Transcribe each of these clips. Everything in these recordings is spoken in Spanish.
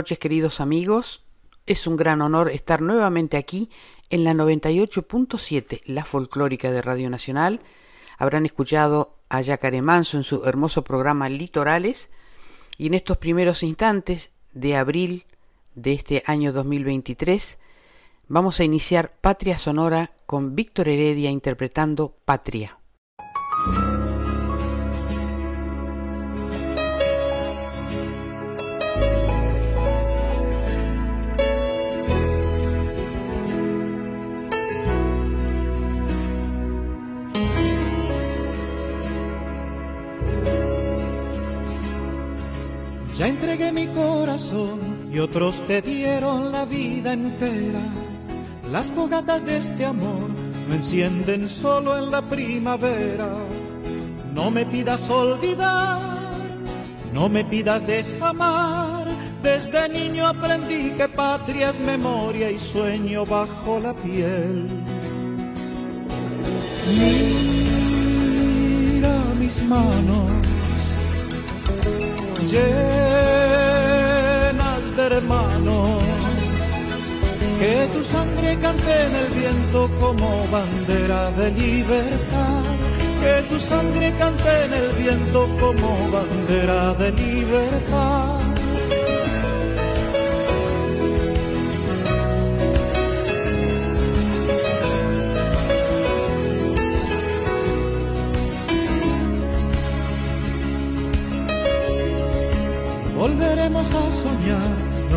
Noches queridos amigos. Es un gran honor estar nuevamente aquí en la 98.7, la folclórica de Radio Nacional. Habrán escuchado a Yacaré Manso en su hermoso programa Litorales y en estos primeros instantes de abril de este año 2023 vamos a iniciar Patria Sonora con Víctor Heredia interpretando Patria. Mi corazón y otros te dieron la vida entera. Las fogatas de este amor no encienden solo en la primavera. No me pidas olvidar, no me pidas desamar. Desde niño aprendí que patria es memoria y sueño bajo la piel. Mira mis manos de hermanos. Que tu sangre cante en el viento como bandera de libertad. Que tu sangre cante en el viento como bandera de libertad. volveremos a soñar,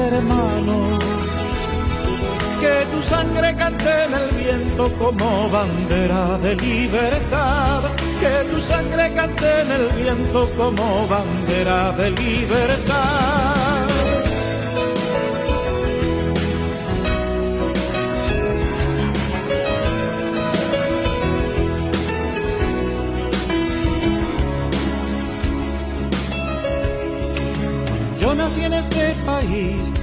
de hermanos. Que tu sangre cante en el viento como bandera de libertad. Que tu sangre cante en el viento como bandera de libertad. Yo nací en este país,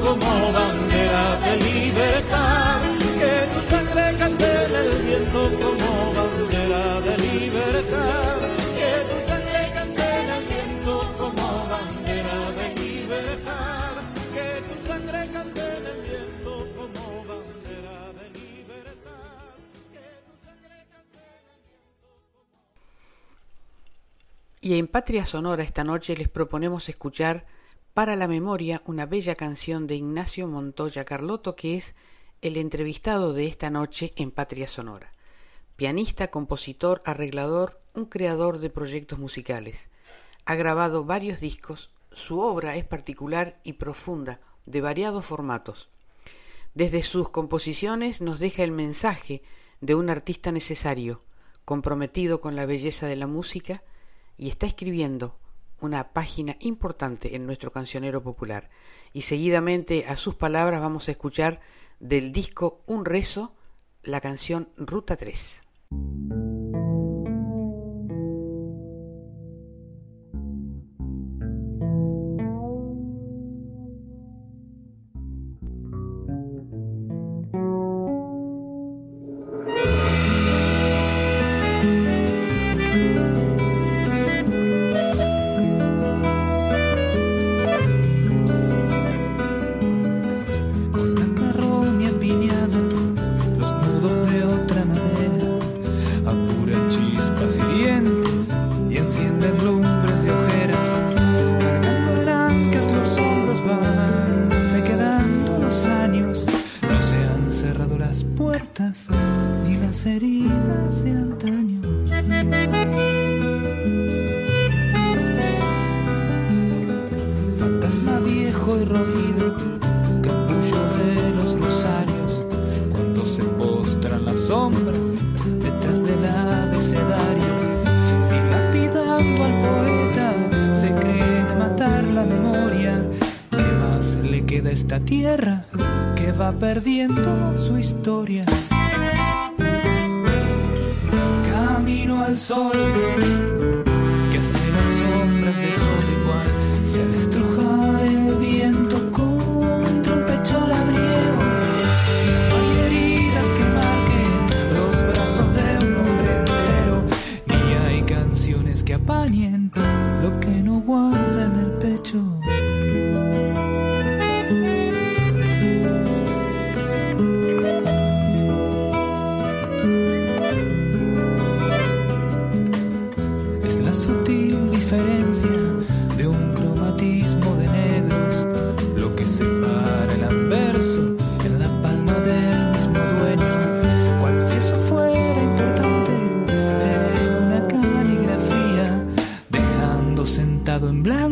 como bandera de libertad. Que tu sangre cante en el viento como bandera de libertad. Que tu sangre cante en el viento como bandera de libertad. Que tu sangre cante en el viento como bandera de libertad. Que tu sangre cante en el viento Y en Patria Sonora esta noche les proponemos escuchar para la memoria una bella canción de Ignacio Montoya Carlotto que es el entrevistado de esta noche en Patria Sonora. Pianista, compositor, arreglador, un creador de proyectos musicales. Ha grabado varios discos, su obra es particular y profunda, de variados formatos. Desde sus composiciones nos deja el mensaje de un artista necesario, comprometido con la belleza de la música y está escribiendo una página importante en nuestro cancionero popular. Y seguidamente a sus palabras vamos a escuchar del disco Un rezo la canción Ruta 3.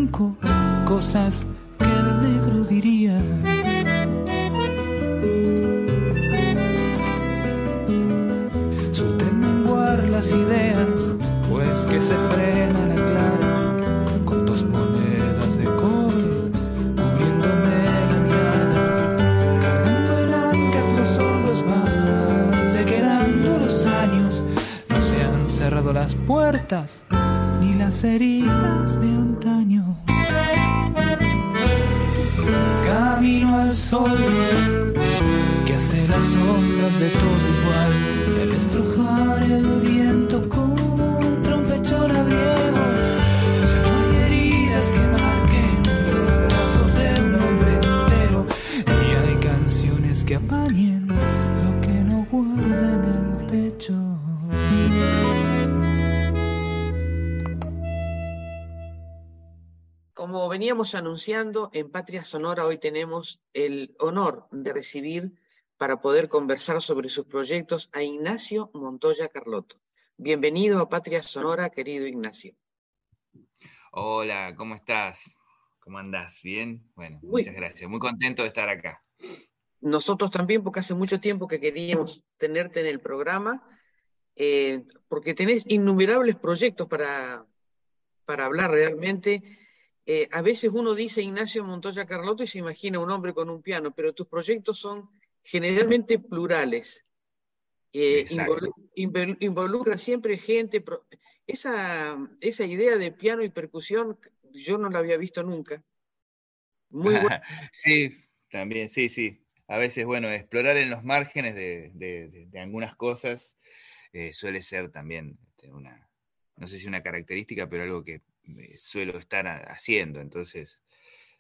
cinco cosas anunciando, en Patria Sonora hoy tenemos el honor de recibir para poder conversar sobre sus proyectos a Ignacio Montoya Carlotto. Bienvenido a Patria Sonora, querido Ignacio. Hola, ¿cómo estás? ¿Cómo andás? ¿Bien? Bueno, muchas gracias. Muy contento de estar acá. Nosotros también, porque hace mucho tiempo que queríamos tenerte en el programa, eh, porque tenés innumerables proyectos para, para hablar realmente eh, a veces uno dice Ignacio Montoya Carlotto y se imagina un hombre con un piano, pero tus proyectos son generalmente plurales. Eh, involucra siempre gente. Esa, esa idea de piano y percusión yo no la había visto nunca. Muy sí, también, sí, sí. A veces, bueno, explorar en los márgenes de, algunas cosas eh, suele ser también este, una, no sé si una característica, pero algo que suelo estar haciendo. Entonces,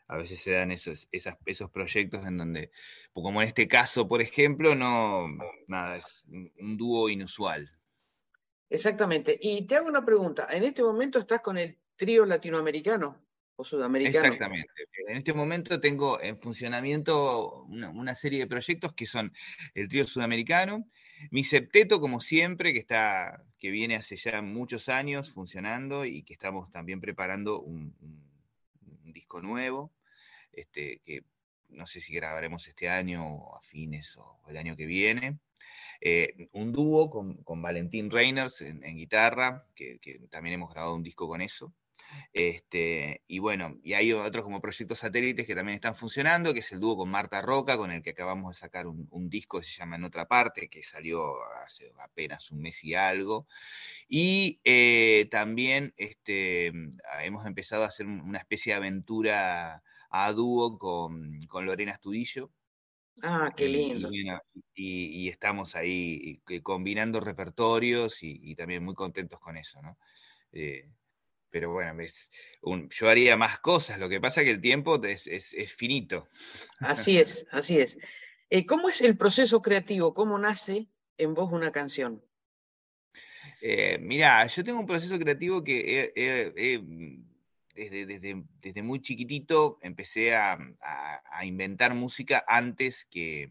a veces se dan esos, esos proyectos en donde, como en este caso, por ejemplo, no, nada, es un, dúo inusual. Exactamente. Y te hago una pregunta. ¿En este momento estás con el trío latinoamericano o sudamericano? Exactamente. En este momento tengo en funcionamiento una, una serie de proyectos que son el trío sudamericano, mi septeto, como siempre, que, está, que viene hace ya muchos años funcionando y que estamos también preparando un, disco nuevo, este, que no sé si grabaremos este año o a fines o el año que viene. Eh, un dúo con, Valentín Reiners en, guitarra, que, también hemos grabado un disco con eso. Este, y bueno, y hay otros como proyectos satélites que también están funcionando, que es el dúo con Marta Roca, con el que acabamos de sacar un, disco que se llama En otra parte, que salió hace apenas un mes y algo. Y eh, también este, hemos empezado a hacer una especie de aventura a dúo con, con Lorena Estudillo, Ah, qué lindo. Y, estamos ahí combinando repertorios y, también muy contentos con eso, ¿no? Eh, pero bueno, yo haría más cosas, lo que pasa es que el tiempo es, finito. Así es, así es. Eh, ¿Cómo es el proceso creativo? ¿Cómo nace en vos una canción? Eh, mirá, yo tengo un proceso creativo que he, desde, muy chiquitito empecé a, inventar música antes que,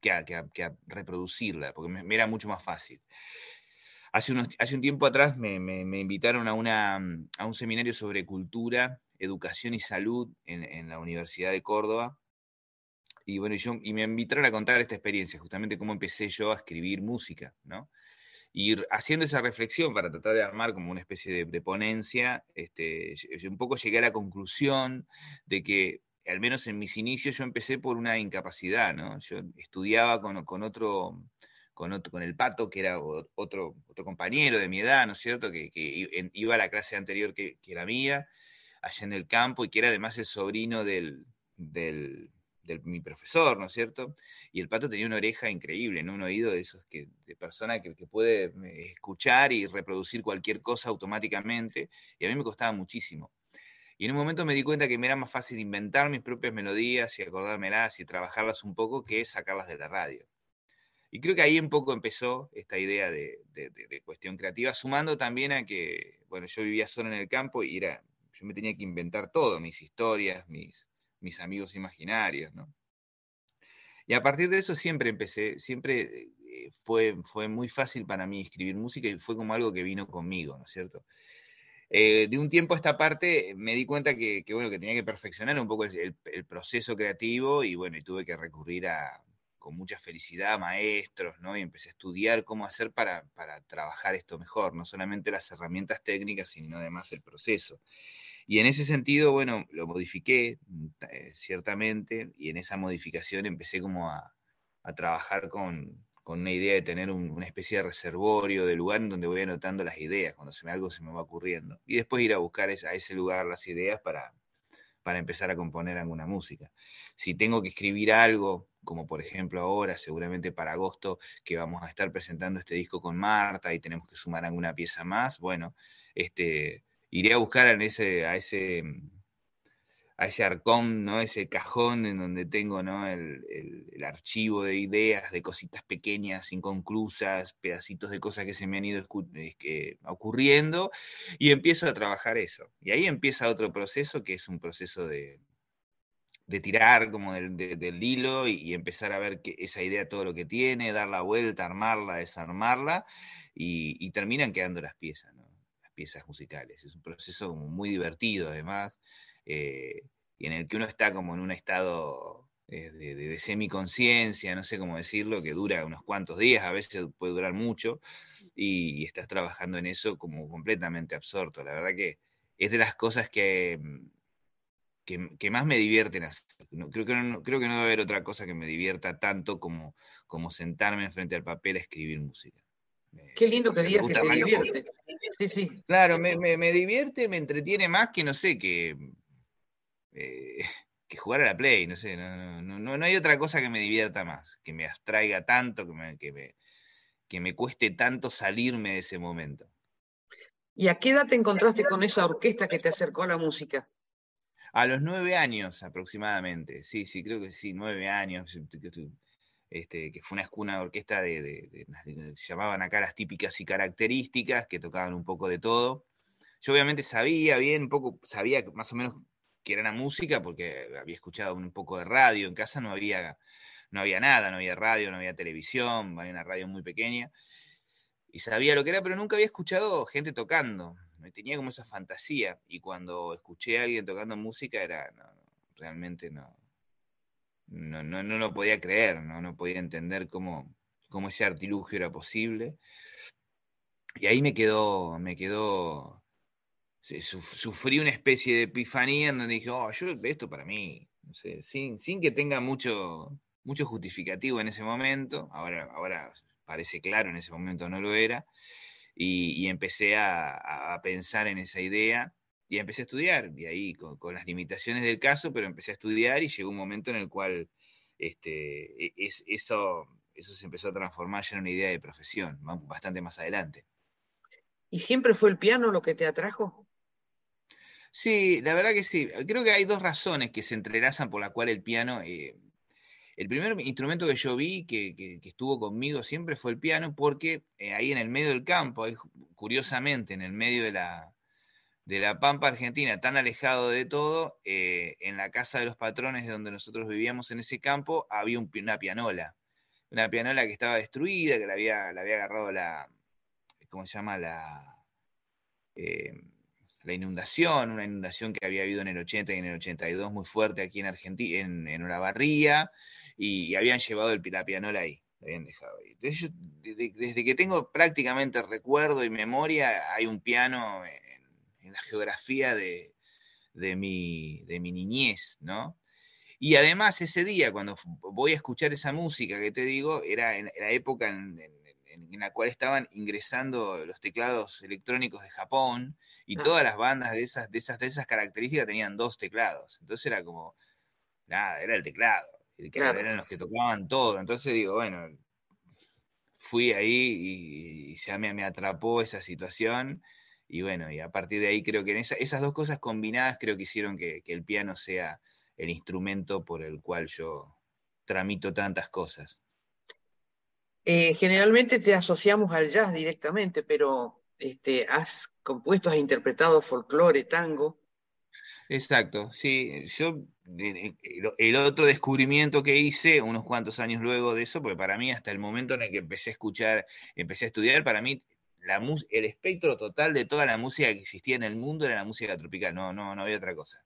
que, a, reproducirla, porque me, era mucho más fácil. Hace, un tiempo atrás me, invitaron a, una, a un seminario sobre cultura, educación y salud en, la Universidad de Córdoba. Y bueno, y me invitaron a contar esta experiencia, justamente cómo empecé yo a escribir música, ¿no? Y haciendo esa reflexión para tratar de armar como una especie de, ponencia, este, un poco llegué a la conclusión de que, al menos en mis inicios, yo empecé por una incapacidad, ¿no? Yo estudiaba con, otro, con, otro, con el Pato, que era otro, otro compañero de mi edad, ¿no es cierto?, que, iba a la clase anterior que, que, la mía, allá en el campo, y que era además el sobrino del, del, de mi profesor, ¿no es cierto? Y el pato tenía una oreja increíble, ¿no? Un oído de esos que, de persona que, puede eh, escuchar y reproducir cualquier cosa automáticamente, y a mí me costaba muchísimo. Y en un momento me di cuenta que me era más fácil inventar mis propias melodías y acordármelas y trabajarlas un poco que sacarlas de la radio. Y creo que ahí un poco empezó esta idea de, cuestión creativa, sumando también a que, bueno, yo vivía solo en el campo y era, yo me tenía que inventar todo, mis historias, mis, mis amigos imaginarios, ¿no? Y a partir de eso siempre empecé, siempre eh, fue, fue muy fácil para mí escribir música y fue como algo que vino conmigo, ¿no es cierto? Eh, de un tiempo a esta parte me di cuenta que, bueno, que tenía que perfeccionar un poco el, proceso creativo y bueno, y tuve que recurrir a, con mucha felicidad a maestros, ¿no? Y empecé a estudiar cómo hacer para, para trabajar esto mejor, no solamente las herramientas técnicas, sino además el proceso. Y en ese sentido, bueno, lo modifiqué mm, eh, ciertamente y en esa modificación empecé como a, trabajar con, una idea de tener una especie de reservorio de lugar en donde voy anotando las ideas, cuando se me, algo se me va ocurriendo. Y después ir a buscar a ese lugar las ideas para, para empezar a componer alguna música. Si tengo que escribir algo, como por ejemplo ahora, seguramente para agosto, que vamos a estar presentando este disco con Marta y tenemos que sumar alguna pieza más, bueno, este, iré a buscar en ese, a ese a ese arcón, ¿no? ese cajón en donde tengo ¿no? el, archivo de ideas, de cositas pequeñas, inconclusas, pedacitos de cosas que se me han ido ocurriendo, y empiezo a trabajar eso. Y ahí empieza otro proceso, que es un proceso de, tirar como del, hilo y, empezar a ver que esa idea todo lo que tiene, dar la vuelta, armarla, desarmarla, y, terminan quedando las piezas. ¿no? piezas musicales. Es un proceso muy divertido además, eh, y en el que uno está como en un estado eh, de, de, semiconciencia, no sé cómo decirlo, que dura unos cuantos días, a veces puede durar mucho, y, estás trabajando en eso como completamente absorto. La verdad que es de las cosas que, que, más me divierten hacer. creo, que no, creo que no debe haber otra cosa que me divierta tanto como, como sentarme frente al papel a escribir música. Qué lindo que digas que te divierte. Sí, sí. Claro, me, divierte, me entretiene más que, no sé, que, eh, que jugar a la Play, no sé, no, no, no, hay otra cosa que me divierta más, que me abstraiga tanto, que me, que me, que me cueste tanto salirme de ese momento. ¿Y a qué edad te encontraste con esa orquesta que te acercó a la música? A los nueve años aproximadamente, sí, sí, creo que sí, nueve años. Este, que fue una, escuna orquesta de, se llamaban acá las típicas y características, que tocaban un poco de todo. Yo obviamente sabía bien, un poco, sabía más o menos que era la música, porque había escuchado un poco de radio, en casa no había, no había nada, no había radio, no había televisión, había una radio muy pequeña, y sabía lo que era, pero nunca había escuchado gente tocando. tenía como esa fantasía. Y cuando escuché a alguien tocando música, era, realmente no, no, no, no lo podía creer, no, no podía entender cómo, cómo ese artilugio era posible. Y ahí me quedó, me quedó, sufrí una especie de epifanía en donde dije, oh, yo esto para mí, no sé, sin, sin que tenga mucho, mucho justificativo en ese momento, ahora, ahora parece claro, en ese momento no lo era, y, empecé a, pensar en esa idea y empecé a estudiar, y ahí con, las limitaciones del caso, pero empecé a estudiar y llegó un momento en el cual este, e, es, eso, eso se empezó a transformar ya en una idea de profesión, bastante más adelante. ¿Y siempre fue el piano lo que te atrajo? Sí, la verdad que sí. Creo que hay dos razones que se entrelazan por la cual el piano eh, el primer instrumento que yo vi que, estuvo conmigo siempre fue el piano, porque eh, ahí en el medio del campo, curiosamente, en el medio de la, de la Pampa Argentina, tan alejado de todo, eh, en la casa de los patrones de donde nosotros vivíamos en ese campo, había una pianola. Una pianola que estaba destruida, que la había, la había agarrado la, ¿cómo se llama? La, eh, la inundación, una inundación que había habido en el 80 y en el 82 muy fuerte aquí en Argentina, en, en Olavarría, y, habían llevado el, la ahí, lo habían dejado ahí. Entonces desde, que tengo prácticamente recuerdo y memoria, hay un piano en, la geografía de, mi, de mi niñez, ¿no? Y además ese día, cuando voy a escuchar esa música que te digo, era en la época en, la cual estaban ingresando los teclados electrónicos de Japón y ah. todas las bandas de esas, de esas, de esas características tenían dos teclados. Entonces era como, nada, era el teclado que eran los que tocaban todo. Entonces digo, bueno, fui ahí y, ya me, atrapó esa situación. Y bueno, y a partir de ahí creo que esas dos cosas combinadas creo que hicieron que, el piano sea el instrumento por el cual yo tramito tantas cosas. Eh, generalmente te asociamos al jazz directamente, pero este, has compuesto, has interpretado folclore, tango. Exacto, sí, yo el otro descubrimiento que hice unos cuantos años luego de eso, porque para mí hasta el momento en el que empecé a escuchar, empecé a estudiar, para mí la el espectro total de toda la música que existía en el mundo era la música tropical, no, no, no había otra cosa.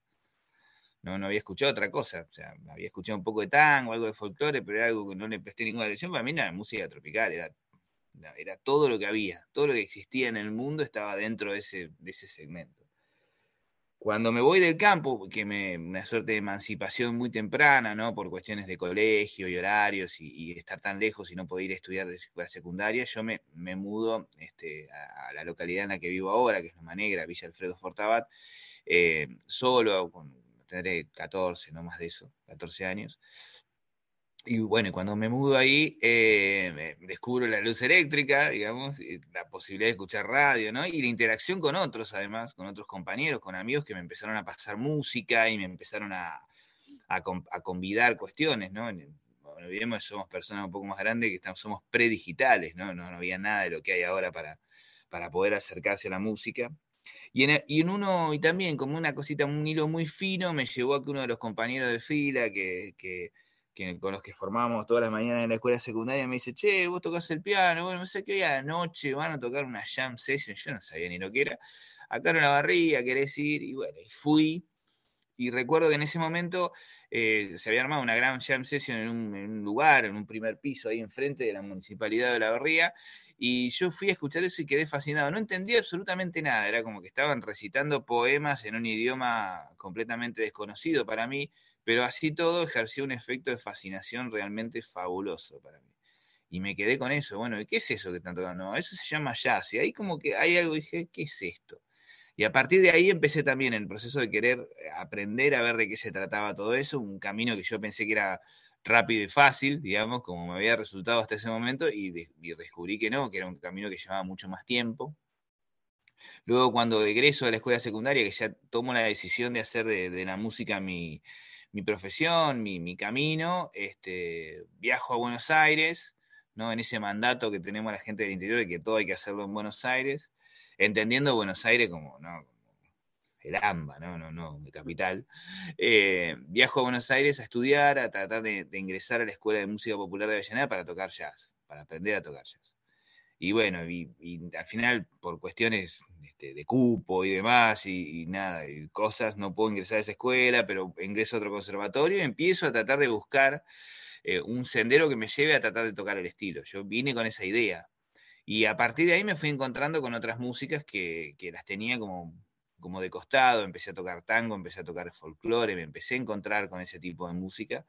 No, no había escuchado otra cosa, o sea, había escuchado un poco de tango, algo de folclore, pero era algo que no le presté ninguna atención, para mí era la música tropical, era, era todo lo que había, todo lo que existía en el mundo estaba dentro de ese, de ese segmento. Cuando me voy del campo, que me, una suerte de emancipación muy temprana, ¿no? Por cuestiones de colegio y horarios y, estar tan lejos y no poder ir a estudiar de escuela secundaria, yo me, me mudo este, a, la localidad en la que vivo ahora, que es Loma Negra, Villa Alfredo Fortabat, eh, solo, con, tendré 14, no más de eso, 14 años. Y bueno, cuando me mudo ahí, eh, descubro la luz eléctrica, digamos, la posibilidad de escuchar radio, ¿no? Y la interacción con otros, además, con otros compañeros, con amigos que me empezaron a pasar música y me empezaron a, a, convidar cuestiones, ¿no? Bueno, olvidemos somos personas un poco más grandes, que estamos, somos predigitales, ¿no? ¿no? había nada de lo que hay ahora para, para poder acercarse a la música. Y en, y en, uno, y también como una cosita, un hilo muy fino, me llevó a que uno de los compañeros de fila que, que con los que formábamos todas las mañanas en la escuela secundaria, me dice, che, vos tocas el piano, bueno, no sé qué hoy a la noche van a tocar una jam session, yo no sabía ni lo que era, acá en la barriga, querés ir, y bueno, y fui, y recuerdo que en ese momento eh, se había armado una gran jam session en un, lugar, en un primer piso ahí enfrente de la municipalidad de La Barriga, y yo fui a escuchar eso y quedé fascinado. No entendí absolutamente nada, era como que estaban recitando poemas en un idioma completamente desconocido para mí, pero así todo ejerció un efecto de fascinación realmente fabuloso para mí. Y me quedé con eso, bueno, ¿qué es eso que tanto No, eso se llama jazz. Y ahí como que hay algo, dije, ¿qué es esto? Y a partir de ahí empecé también el proceso de querer aprender a ver de qué se trataba todo eso, un camino que yo pensé que era rápido y fácil, digamos, como me había resultado hasta ese momento, y, descubrí que no, que era un camino que llevaba mucho más tiempo. Luego cuando egreso de la escuela secundaria, que ya tomo la decisión de hacer de la música mi, profesión, mi, camino, este, viajo a Buenos Aires, ¿no? En ese mandato que tenemos la gente del interior de que todo hay que hacerlo en Buenos Aires, entendiendo Buenos Aires como, ¿no? El AMBA, no, no, no, de capital. Eh, viajo a Buenos Aires a estudiar, a tratar de, ingresar a la Escuela de Música Popular de Avellaneda para tocar jazz, para aprender a tocar jazz. y bueno, y, al final por cuestiones este, de cupo y demás y, nada, y cosas, no puedo ingresar a esa escuela, pero ingreso a otro conservatorio y empiezo a tratar de buscar eh, un sendero que me lleve a tratar de tocar el estilo. Yo vine con esa idea. Y a partir de ahí me fui encontrando con otras músicas que, que las tenía como, como de costado, empecé a tocar tango, empecé a tocar folclore, me empecé a encontrar con ese tipo de música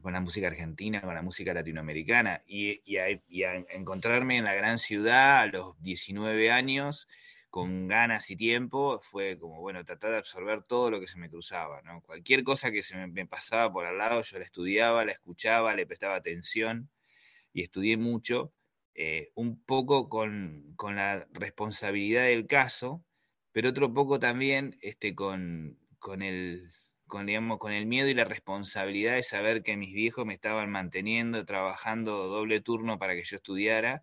con la música argentina, con la música latinoamericana, y, a, encontrarme en la gran ciudad a los 19 años, con ganas y tiempo, fue como, bueno, tratar de absorber todo lo que se me cruzaba, ¿no? Cualquier cosa que se me, pasaba por al lado, yo la estudiaba, la escuchaba, le prestaba atención, y estudié mucho, eh, un poco con, con, la responsabilidad del caso, pero otro poco también este, con, con el con, digamos, con el miedo y la responsabilidad de saber que mis viejos me estaban manteniendo, trabajando doble turno para que yo estudiara,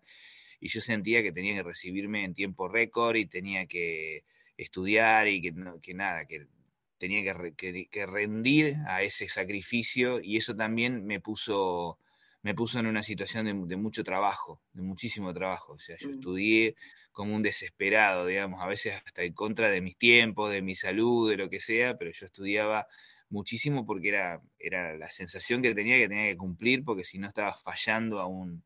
y yo sentía que tenía que recibirme en tiempo récord y tenía que estudiar y que, que nada, que tenía que, que, rendir a ese sacrificio y eso también me puso, me puso en una situación de, de mucho trabajo, de muchísimo trabajo. O sea, yo mm. estudié como un desesperado, digamos, a veces hasta en contra de mis tiempos, de mi salud, de lo que sea, pero yo estudiaba muchísimo porque era, era la sensación que tenía que tenía que cumplir, porque si no estaba fallando a un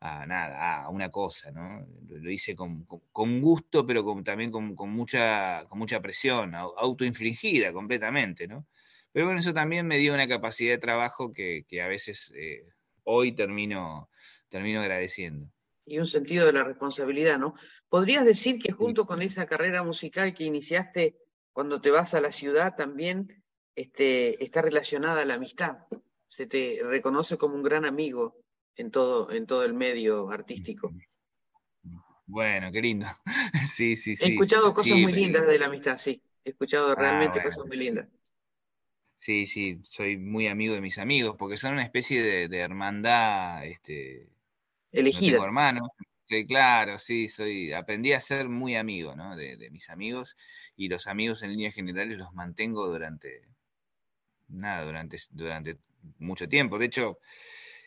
a nada, a una cosa, ¿no? Lo, hice con, con, gusto, pero también con, con, mucha, con mucha presión, autoinfligida completamente, ¿no? Pero bueno, eso también me dio una capacidad de trabajo que, que a veces eh, hoy termino, termino agradeciendo y un sentido de la responsabilidad, ¿no? ¿Podrías decir que junto con esa carrera musical que iniciaste cuando te vas a la ciudad también este, está relacionada a la amistad? Se te reconoce como un gran amigo en todo, en todo el medio artístico. Bueno, qué lindo. Sí, sí, sí. He escuchado cosas muy lindas de la amistad, sí. He escuchado ah, realmente cosas muy lindas. Sí, sí, soy muy amigo de mis amigos, porque son una especie de, de hermandad este, elegida. tengo hermanos, sí, claro, sí, soy, aprendí a ser muy amigo, ¿no? De, mis amigos y los amigos en líneas generales los mantengo durante, nada, durante, durante mucho tiempo. De hecho,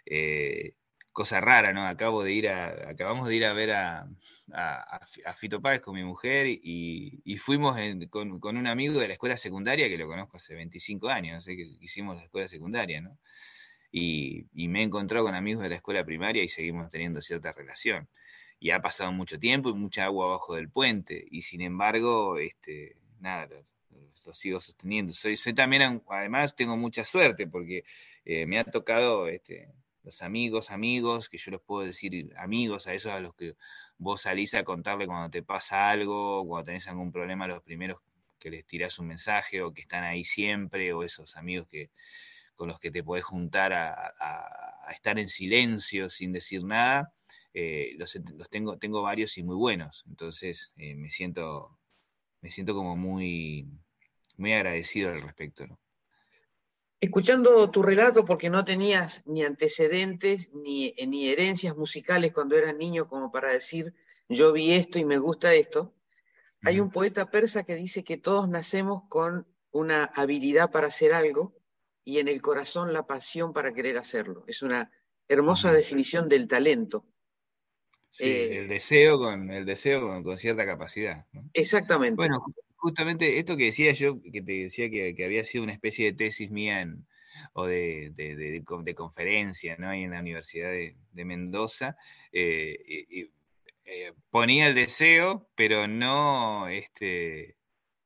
eh, cosa rara, ¿no? Acabo de ir a, acabamos de ir a ver a, a, Fito Páez con mi mujer y, fuimos con, con, un amigo de la escuela secundaria que lo conozco hace 25 años, así que hicimos la escuela secundaria, ¿no? y, me he encontrado con amigos de la escuela primaria y seguimos teniendo cierta relación. Y ha pasado mucho tiempo y mucha agua abajo del puente, y sin embargo, este, nada, lo, sigo sosteniendo. Soy, soy también, además, tengo mucha suerte porque eh, me ha tocado este, los amigos, amigos, que yo los puedo decir amigos, a esos a los que vos salís a contarle cuando te pasa algo, cuando tenés algún problema, los primeros que les tirás un mensaje o que están ahí siempre, o esos amigos que, con los que te podés juntar a, estar en silencio sin decir nada, eh, los, tengo, tengo varios y muy buenos. Entonces eh, me siento, me siento como muy, muy agradecido al respecto. Escuchando tu relato, porque no tenías ni antecedentes ni, ni herencias musicales cuando eras niño como para decir, yo vi esto y me gusta esto, hay un poeta persa que dice que todos nacemos con una habilidad para hacer algo y en el corazón la pasión para querer hacerlo. Es una hermosa definición del talento. Sí, eh, el deseo con el deseo con, cierta capacidad. Exactamente. Bueno, justamente esto que decía yo, que te decía que, había sido una especie de tesis mía en, o de, de, conferencia ¿no? en la Universidad de, Mendoza, eh, eh, ponía el deseo, pero no, este,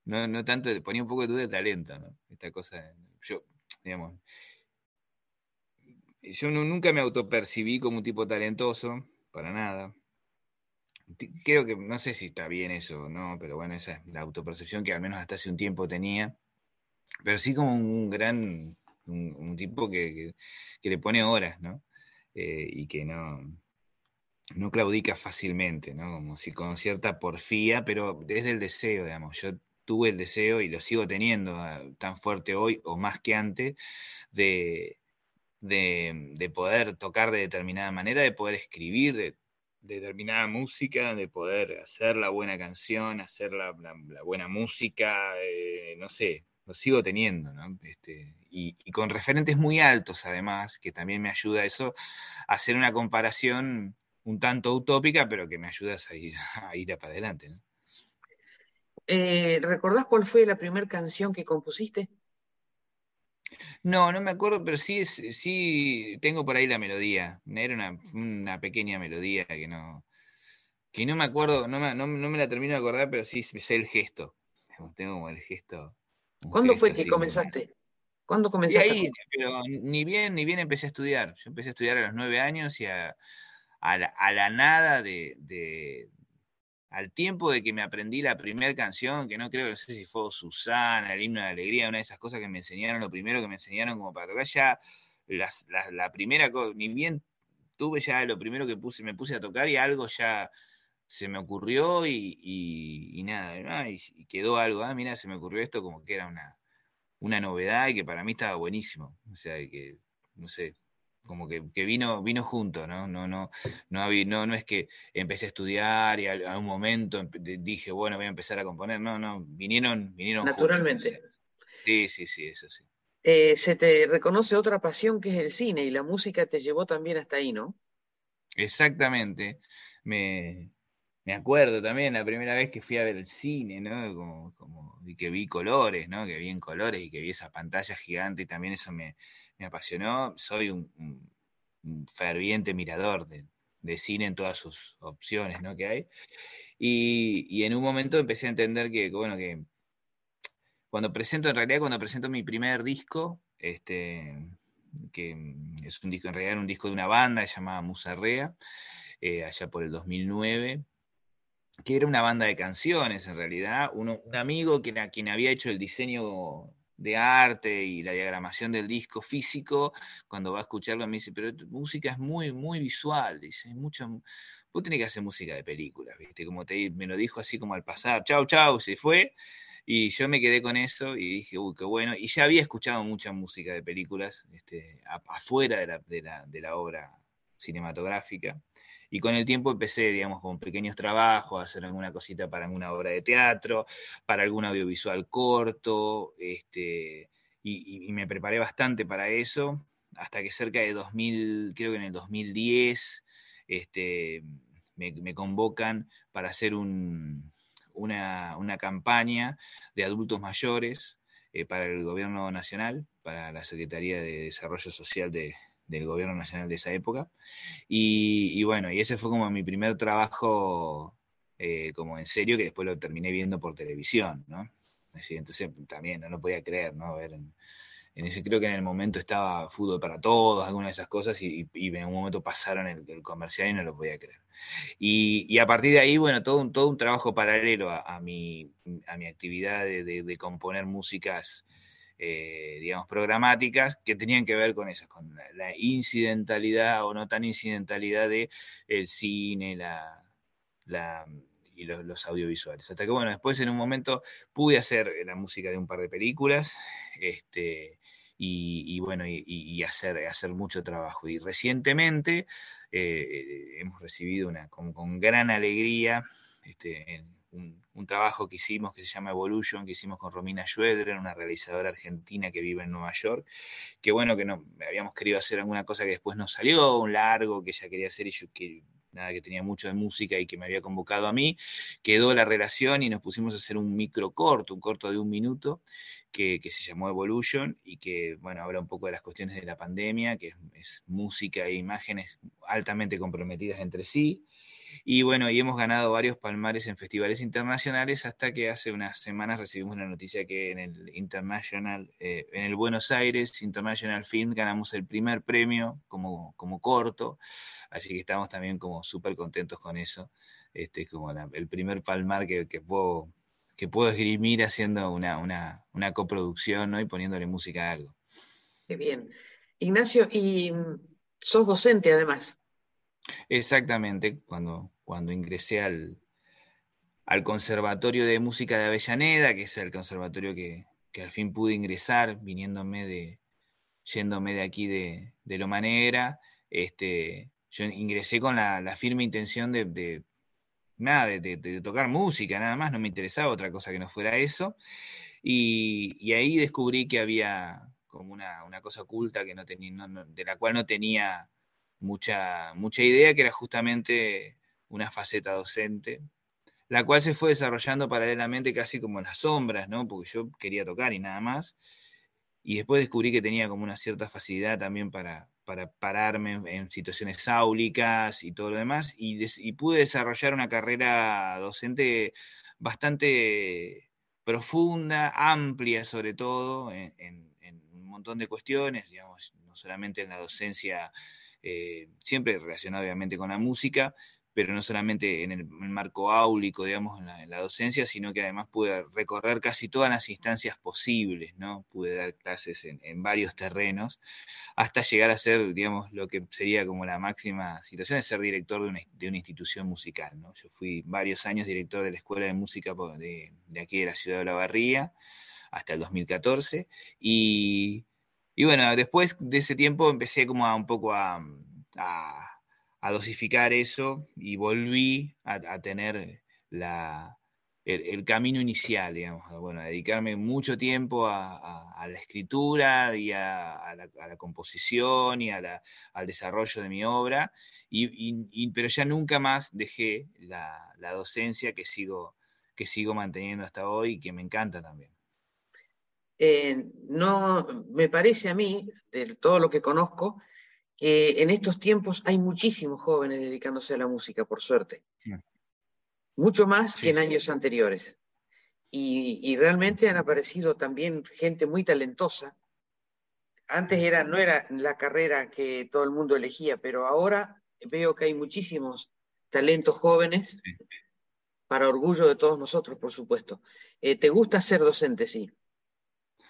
no, no tanto, ponía un poco de duda de talento, ¿no? Esta cosa, yo digamos. Yo nunca me autopercibí como un tipo talentoso, para nada. Creo que, no sé si está bien eso o no, pero bueno, esa es la autopercepción que al menos hasta hace un tiempo tenía. Pero sí como un gran, un, tipo que, le pone horas, ¿no? Eh, y que no, no claudica fácilmente, ¿no? Como si con cierta porfía, pero desde el deseo, digamos. Yo tuve el deseo y lo sigo teniendo ah, tan fuerte hoy o más que antes de, de, poder tocar de determinada manera, de poder escribir de, determinada música, de poder hacer la buena canción, hacer la, buena música, eh, no sé, lo sigo teniendo, ¿no? Este, y, con referentes muy altos además, que también me ayuda a eso, a hacer una comparación un tanto utópica, pero que me ayudas a ir, a ir para adelante. ¿no? Eh, ¿Recordás cuál fue la primera canción que compusiste? No, no me acuerdo, pero sí, sí tengo por ahí la melodía. Era una, pequeña melodía que no, que no me acuerdo, no me, no, me la termino de acordar, pero sí sé el gesto. Tengo como el gesto. ¿Cuándo fue que comenzaste? ¿Cuándo comenzaste? ahí, pero ni bien, ni bien empecé a estudiar. Yo empecé a estudiar a los nueve años y a, la, nada de, al tiempo de que me aprendí la primera canción, que no creo, no sé si fue Susana, el himno de alegría, una de esas cosas que me enseñaron, lo primero que me enseñaron como para tocar ya, la, primera cosa, ni bien tuve ya lo primero que puse, me puse a tocar y algo ya se me ocurrió y, nada, y, quedó algo, ah, mira, se me ocurrió esto como que era una, una novedad y que para mí estaba buenísimo, o sea, que, no sé, como que, vino, vino junto, ¿no? No, no, no, no, no es que empecé a estudiar y a, un momento dije, bueno, voy a empezar a componer. No, no, vinieron, vinieron Naturalmente. sí, sí, sí, eso sí. Eh, se te reconoce otra pasión que es el cine y la música te llevó también hasta ahí, ¿no? Exactamente. Me, me acuerdo también la primera vez que fui a ver el cine, ¿no? Como, como, y que vi colores, ¿no? Que vi en colores y que vi esa pantalla gigante y también eso me, me apasionó. Soy un, ferviente mirador de, cine en todas sus opciones ¿no? que hay. Y, en un momento empecé a entender que, bueno, que cuando presento, en realidad cuando presento mi primer disco, este, que es un disco, en realidad un disco de una banda llamada Musarrea, eh, allá por el 2009, que era una banda de canciones en realidad, un amigo que, quien había hecho el diseño de arte y la diagramación del disco físico, cuando va a escucharlo me dice, pero tu música es muy, muy visual, dice, mucha, vos tenés que hacer música de películas, ¿viste? Como te, me lo dijo así como al pasar, chau, chau, se fue, y yo me quedé con eso y dije, uy, qué bueno, y ya había escuchado mucha música de películas, este, afuera de la, de la obra cinematográfica, y con el tiempo empecé, digamos, con pequeños trabajos, a hacer alguna cosita para alguna obra de teatro, para algún audiovisual corto, este, y, me preparé bastante para eso, hasta que cerca de 2000, creo que en el 2010, este, me, convocan para hacer una, campaña de adultos mayores eh, para el gobierno nacional, para la Secretaría de Desarrollo Social de, del gobierno nacional de esa época. Y, bueno, y ese fue como mi primer trabajo eh, como en serio, que después lo terminé viendo por televisión, ¿no? entonces también no lo podía creer, ¿no? ver, en, ese creo que en el momento estaba fútbol para todos, algunas de esas cosas, y, en un momento pasaron el, comercial y no lo podía creer. Y, a partir de ahí, bueno, todo un, todo un trabajo paralelo a, mi, a mi actividad de componer músicas eh, digamos, programáticas que tenían que ver con eso, con la, incidentalidad o no tan incidentalidad de el cine, la, y los, audiovisuales. Hasta que, bueno, después en un momento pude hacer la música de un par de películas, este, y, bueno, y, hacer, hacer mucho trabajo. Y recientemente eh, hemos recibido una, con, con gran alegría este, en, un, trabajo que hicimos que se llama Evolution, que hicimos con Romina Schroeder, una realizadora argentina que vive en Nueva York, que bueno, que no, habíamos querido hacer alguna cosa que después nos salió, un largo que ella quería hacer y yo que nada, que tenía mucho de música y que me había convocado a mí, quedó la relación y nos pusimos a hacer un micro corto, un corto de un minuto, que, se llamó Evolution y que, bueno, habla un poco de las cuestiones de la pandemia, que es música e imágenes altamente comprometidas entre sí, y bueno, y hemos ganado varios palmares en festivales internacionales hasta que hace unas semanas recibimos la noticia que en el International, eh, en el Buenos Aires International Film ganamos el primer premio como, como corto. Así que estamos también como súper contentos con eso. Este como el primer palmar que, que puedo que puedo esgrimir haciendo una, una, una coproducción ¿no? y poniéndole música a algo. Qué bien. Ignacio, y mm, sos docente además. Exactamente, cuando, cuando ingresé al, al Conservatorio de Música de Avellaneda, que es el conservatorio que, al fin pude ingresar, viniéndome de, yéndome de aquí de, de Loma Negra, este, yo ingresé con la, firme intención de, nada, de, tocar música, nada más, no me interesaba otra cosa que no fuera eso. Y, ahí descubrí que había como una, cosa oculta que no tenía, de la cual no tenía mucha, mucha idea que era justamente una faceta docente, la cual se fue desarrollando paralelamente casi como las sombras, ¿no? Porque yo quería tocar y nada más. Y después descubrí que tenía como una cierta facilidad también para, para pararme en, situaciones áulicas y todo lo demás, y, pude desarrollar una carrera docente bastante profunda, amplia sobre todo, en, un montón de cuestiones, digamos, no solamente en la docencia, eh, siempre relacionada obviamente con la música, pero no solamente en el, marco áulico, digamos, en la, docencia, sino que además pude recorrer casi todas las instancias posibles, ¿no? Pude dar clases en, varios terrenos, hasta llegar a ser, digamos, lo que sería como la máxima situación de ser director de una, institución musical, ¿no? Yo fui varios años director de la Escuela de Música de, aquí de la ciudad de La Barría, hasta el 2014, y, y bueno, después de ese tiempo empecé como a un poco a dosificar eso y volví a, tener la, el, camino inicial, digamos, bueno, a dedicarme mucho tiempo a, la escritura y a, la, composición y al desarrollo de mi obra, y, pero ya nunca más dejé la, docencia que sigo, que sigo manteniendo hasta hoy y que me encanta también. Eh, no, me parece a mí, de todo lo que conozco, que en estos tiempos hay muchísimos jóvenes dedicándose a la música, por suerte. Mucho más que en años anteriores. Y, realmente han aparecido también gente muy talentosa. Antes era, no era la carrera que todo el mundo elegía, pero ahora veo que hay muchísimos talentos jóvenes, para orgullo de todos nosotros, por supuesto. Eh, ¿Te gusta ser docente? Sí.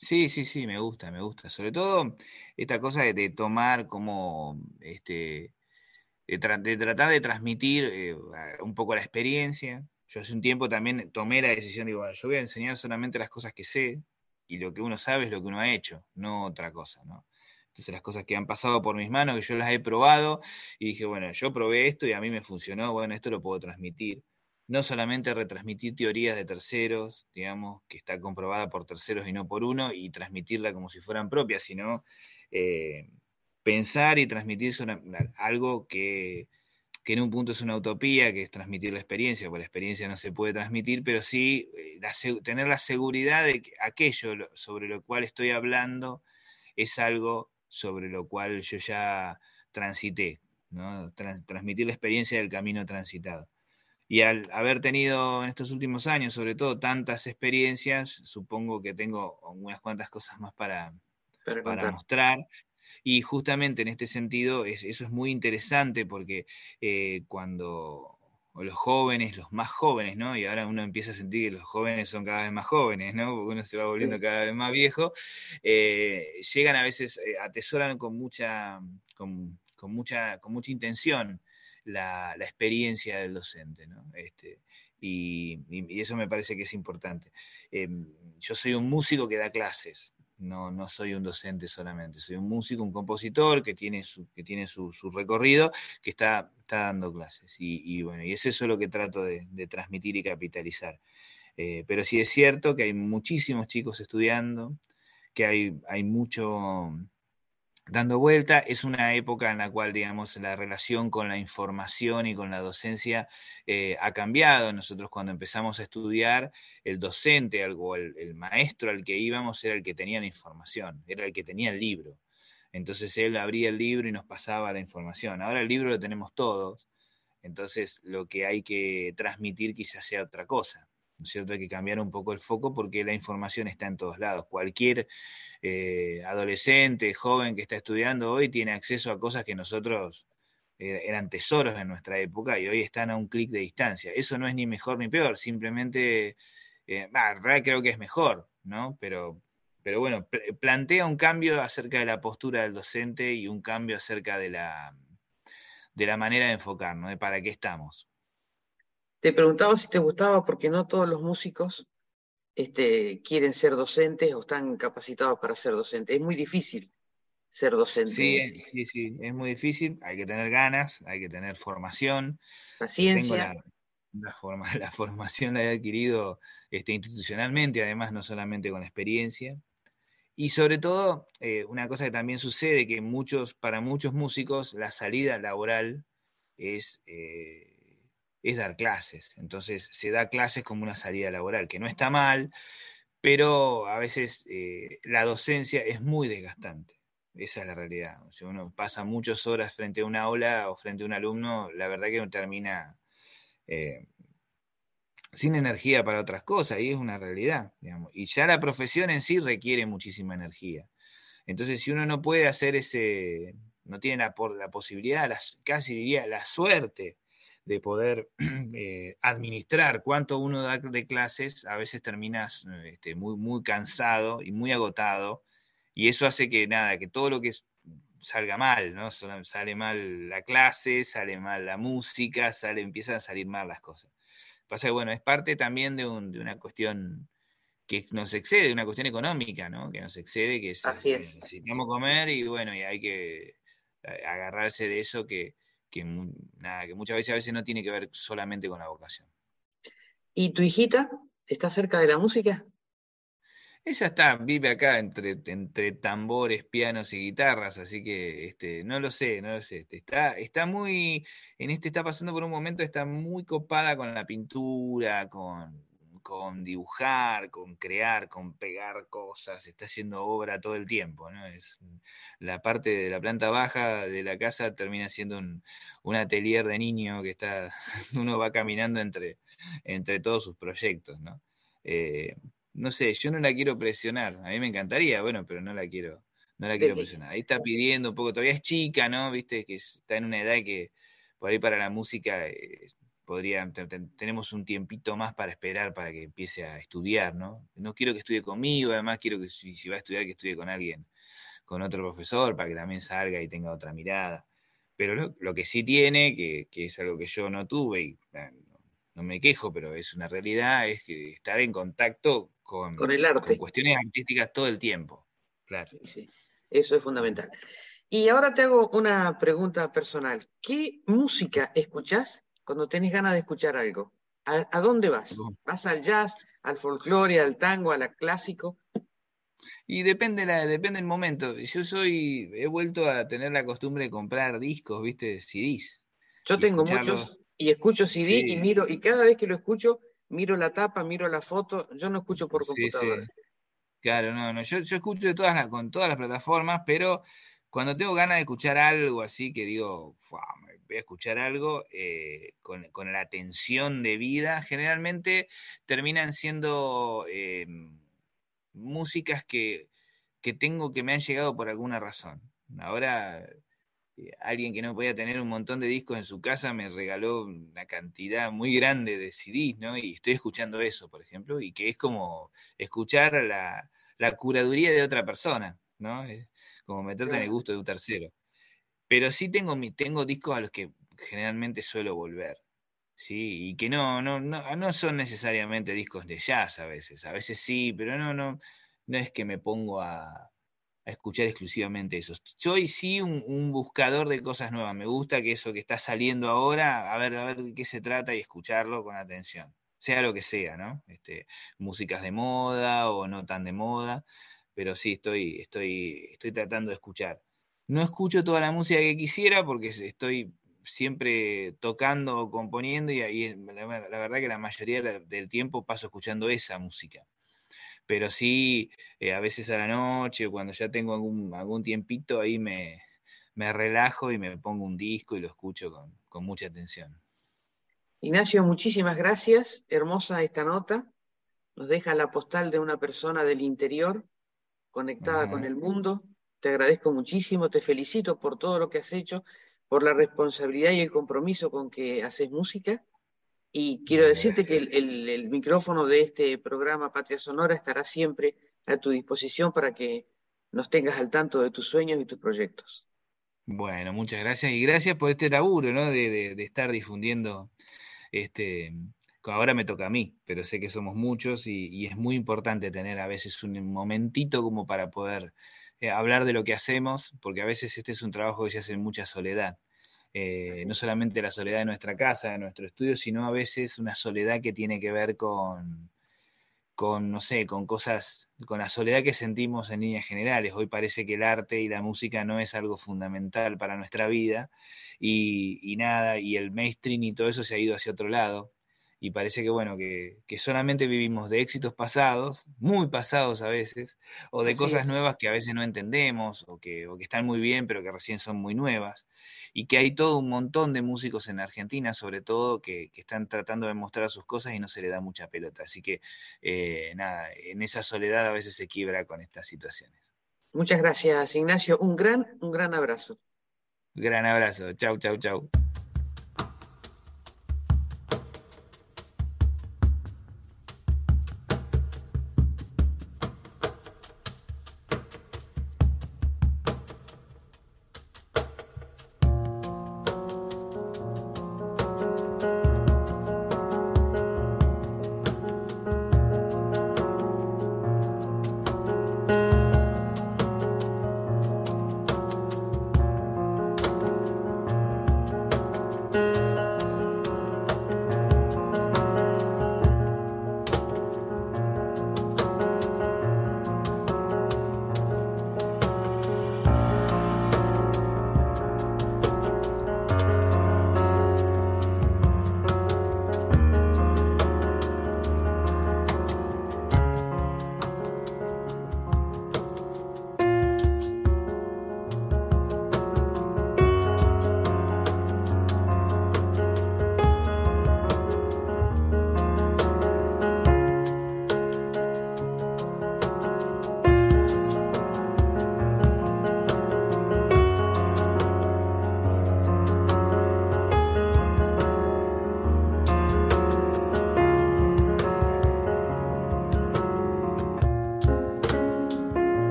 Sí, sí, sí, me gusta, me gusta. Sobre todo esta cosa de, tomar como, este, de, tratar de transmitir eh, un poco la experiencia. Yo hace un tiempo también tomé la decisión, digo, bueno, yo voy a enseñar solamente las cosas que sé y lo que uno sabe es lo que uno ha hecho, no otra cosa, ¿no? Entonces las cosas que han pasado por mis manos, que yo las he probado y dije, bueno, yo probé esto y a mí me funcionó, bueno, esto lo puedo transmitir no solamente retransmitir teorías de terceros, digamos, que está comprobada por terceros y no por uno, y transmitirla como si fueran propias, sino eh, pensar y transmitir algo que, en un punto es una utopía, que es transmitir la experiencia, porque la experiencia no se puede transmitir, pero sí eh, tener la seguridad de que aquello sobre lo cual estoy hablando es algo sobre lo cual yo ya transité, ¿no? transmitir la experiencia del camino transitado. Y al haber tenido en estos últimos años, sobre todo, tantas experiencias, supongo que tengo unas cuantas cosas más para, para, mostrar. Y justamente en este sentido, eso es muy interesante porque eh, cuando los jóvenes, los más jóvenes, ¿no? Y ahora uno empieza a sentir que los jóvenes son cada vez más jóvenes, ¿no? Porque uno se va volviendo cada vez más viejo, eh, llegan a veces, eh, atesoran con mucha, con, con, mucha, con mucha intención la, experiencia del docente, ¿no? Este, y, eso me parece que es importante. Em, yo soy un músico que da clases, no, no soy un docente solamente, soy un músico, un compositor que tiene su, que tiene su, recorrido, que está, está dando clases. Y, bueno, y es eso lo que trato de, transmitir y capitalizar. Eh, pero sí es cierto que hay muchísimos chicos estudiando, que hay, hay mucho dando vuelta. Es una época en la cual, digamos, la relación con la información y con la docencia eh, ha cambiado. Nosotros cuando empezamos a estudiar, el docente, algo, el, maestro al que íbamos era el que tenía la información, era el que tenía el libro. Entonces él abría el libro y nos pasaba la información. Ahora el libro lo tenemos todos, entonces lo que hay que transmitir quizás sea otra cosa. ¿No es cierto? Hay que cambiar un poco el foco porque la información está en todos lados. Cualquier eh, adolescente, joven que está estudiando hoy tiene acceso a cosas que nosotros eh, eran tesoros en nuestra época y hoy están a un clic de distancia. Eso no es ni mejor ni peor, simplemente, eh, realidad creo que es mejor, ¿no? Pero, pero bueno, plantea un cambio acerca de la postura del docente y un cambio acerca de la, de la manera de enfocarnos, de para qué estamos. Te preguntaba si te gustaba porque no todos los músicos este, quieren ser docentes o están capacitados para ser docentes. Es muy difícil ser docente. Sí, sí, sí, es muy difícil. Hay que tener ganas, hay que tener formación. Paciencia. La, la, formación la he adquirido este, institucionalmente, además no solamente con experiencia. y sobre todo, eh, una cosa que también sucede, que muchos, para muchos músicos la salida laboral es, eh, es dar clases. Entonces se da clases como una salida laboral, que no está mal, pero a veces eh, la docencia es muy desgastante. Esa es la realidad. Si uno pasa muchas horas frente a una aula o frente a un alumno, la verdad que no termina sin energía para otras cosas, y es una realidad. Y ya la profesión en sí requiere muchísima energía. Entonces, si uno no puede hacer ese, no tiene la, la posibilidad, casi diría la suerte de poder eh, administrar cuánto uno da de clases, a veces terminas este, muy, muy cansado y muy agotado, y eso hace que nada, que todo lo que salga mal, ¿no? Sale mal la clase, sale mal la música, sale, empiezan a salir mal las cosas. Pasa que, bueno, es parte también de, una cuestión que nos excede, de una cuestión económica, ¿no? Que nos excede, que es, Así es. necesitamos comer y bueno, y hay que eh, agarrarse de eso que, nada, que muchas veces a veces no tiene que ver solamente con la vocación. ¿Y tu hijita está cerca de la música? Ella está, vive acá entre, entre tambores, pianos y guitarras, así que este, no lo sé, no lo sé. Este, está, está muy, en este está pasando por un momento, está muy copada con la pintura, con, con dibujar, con crear, con pegar cosas, está haciendo obra todo el tiempo, ¿no? Es, la parte de la planta baja de la casa termina siendo un, un atelier de niño que está, uno va caminando entre, entre todos sus proyectos, ¿no? Eh, no sé, yo no la quiero presionar. A mí me encantaría, bueno, pero no la quiero, no la quiero presionar. Ahí está pidiendo un poco, todavía es chica, ¿no? Viste, que está en una edad que por ahí para la música eh, podría, tenemos un tiempito más para esperar para que empiece a estudiar, ¿no? No quiero que estudie conmigo, además quiero que si, va a estudiar, que estudie con alguien, con otro profesor, para que también salga y tenga otra mirada. Pero lo, que sí tiene, que, que, es algo que yo no tuve y no me quejo, pero es una realidad, es que estar en contacto con, el arte. cuestiones artísticas todo el tiempo. Claro. Sí, eso es fundamental. Y ahora te hago una pregunta personal. ¿Qué música escuchás cuando tenés ganas de escuchar algo? ¿A, dónde vas? ¿Vas al jazz, al folclore, al tango, al clásico? Y depende, la, depende el momento. Yo soy, he vuelto a tener la costumbre de comprar discos, viste, CDs. Yo tengo muchos y escucho CD y miro, y cada vez que lo escucho, miro la tapa, miro la foto, yo no escucho por computadora. Claro, no, no, yo, yo escucho de todas las, con todas las plataformas, pero cuando tengo ganas de escuchar algo así, que digo, voy a escuchar algo eh, con, la atención de vida, generalmente terminan siendo em, músicas que, que tengo que me han llegado por alguna razón. Ahora eh, alguien que no podía tener un montón de discos en su casa me regaló una cantidad muy grande de CDs, ¿no? Y estoy escuchando eso, por ejemplo, y que es como escuchar la, curaduría de otra persona, ¿no? Como meterte en el gusto de un tercero. Pero sí tengo, tengo discos a los que generalmente suelo volver, ¿sí? Y que no, no, no, no son necesariamente discos de jazz a veces, a veces sí, pero no, no, no es que me pongo a, escuchar exclusivamente eso. Soy sí un, buscador de cosas nuevas. Me gusta que eso que está saliendo ahora, a ver, a ver de qué se trata y escucharlo con atención. Sea lo que sea, ¿no? Este, músicas de moda o no tan de moda, pero sí estoy, estoy, estoy tratando de escuchar. No escucho toda la música que quisiera porque estoy siempre tocando o componiendo y ahí la, la verdad que la mayoría del tiempo paso escuchando esa música pero sí, eh, a veces a la noche o cuando ya tengo algún, algún tiempito, ahí me, relajo y me pongo un disco y lo escucho con, mucha atención. Ignacio, muchísimas gracias. Hermosa esta nota. Nos deja la postal de una persona del interior conectada con el mundo. Te agradezco muchísimo, te felicito por todo lo que has hecho, por la responsabilidad y el compromiso con que haces música. Y quiero decirte que el, micrófono de este programa Patria Sonora estará siempre a tu disposición para que nos tengas al tanto de tus sueños y tus proyectos. Bueno, muchas gracias y gracias por este laburo, ¿no? De, estar difundiendo este. Ahora me toca a mí, pero sé que somos muchos y, es muy importante tener a veces un momentito como para poder eh, hablar de lo que hacemos, porque a veces este es un trabajo que se hace en mucha soledad. Eh, no solamente la soledad de nuestra casa, de nuestro estudio, sino a veces una soledad que tiene que ver con, con, no sé, con cosas, con la soledad que sentimos en líneas generales. Hoy parece que el arte y la música no es algo fundamental para nuestra vida y, nada, y el mainstream y todo eso se ha ido hacia otro lado. Y parece que, bueno, que, solamente vivimos de éxitos pasados, muy pasados a veces, o de cosas nuevas que a veces no entendemos, o que, o que están muy bien, pero que recién son muy nuevas y que hay todo un montón de músicos en Argentina, sobre todo, que, están tratando de mostrar sus cosas y no se le da mucha pelota. Así que, eh, nada, en esa soledad a veces se quiebra con estas situaciones. Muchas gracias, Ignacio. Un gran, un gran abrazo. Gran abrazo. Chau, chau, chau.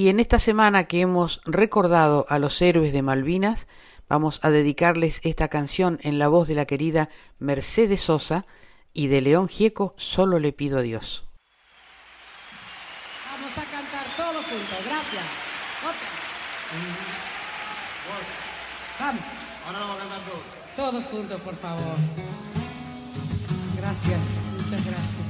Y en esta semana que hemos recordado a los héroes de Malvinas, vamos a dedicarles esta canción en la voz de la querida Mercedes Sosa y de León Gieco, Solo le pido a Dios. Vamos a cantar todos juntos, gracias. Vamos. Ahora vamos a cantar todos. Todos juntos, por favor. Gracias, muchas gracias.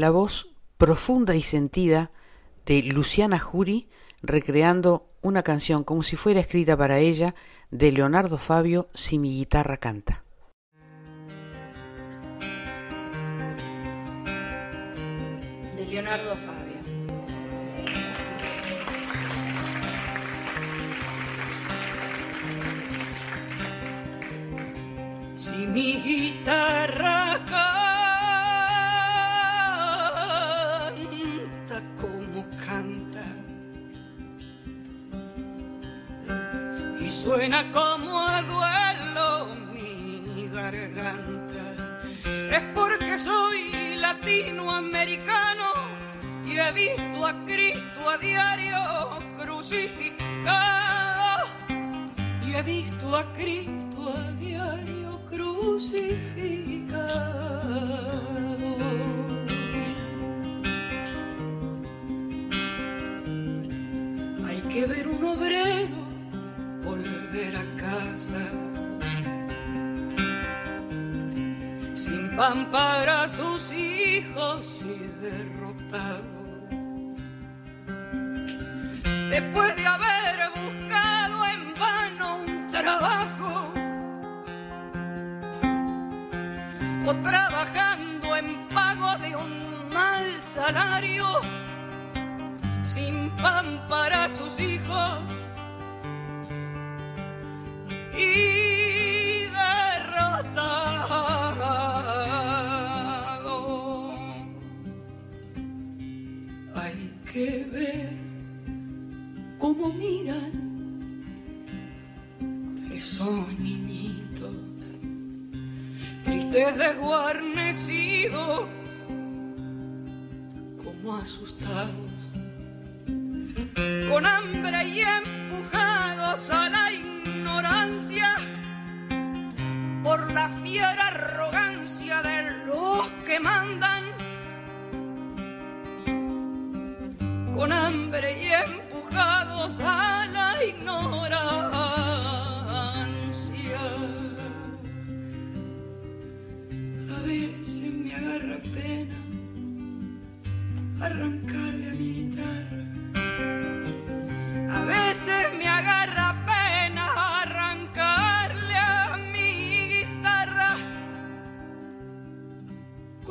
La voz profunda y sentida de Luciana Jury recreando una canción como si fuera escrita para ella de Leonardo Fabio Si mi guitarra canta. De Leonardo Fabio. Si mi guitarra canta suena como a duelo mi garganta. Es porque soy latinoamericano y he visto a Cristo a diario crucificado. Y he visto a Cristo a diario crucificado. Hay que ver un obrero a casa. Sin pan para sus hijos y derrotado. Después de haber buscado en vano un trabajo o trabajando en pago de un mal salario, sin pan para sus hijos y derrotado. Hay que ver cómo miran esos niñitos, tristes desguarnecidos, como asustados, con hambre y empujados a la ignorancia por la fiera arrogancia de los que mandan. Con hambre y empujados a la ignorancia. A veces me agarra pena arrancarle a mi guitarra. A veces me agarra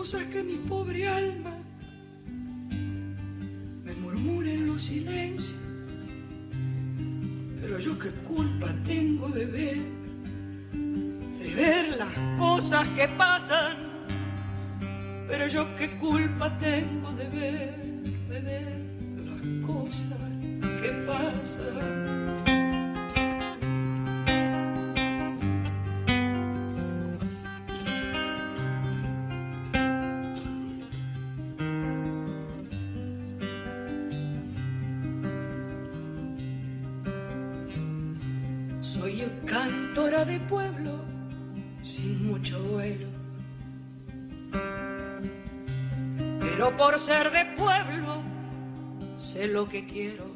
Cosas que mi pobre alma me murmura en los silencios. Pero yo qué culpa tengo de ver, de ver las cosas que pasan. Pero yo qué culpa tengo de ver, de ver las cosas que pasan. Soy cantora de pueblo sin mucho vuelo. Pero por ser de pueblo sé lo que quiero.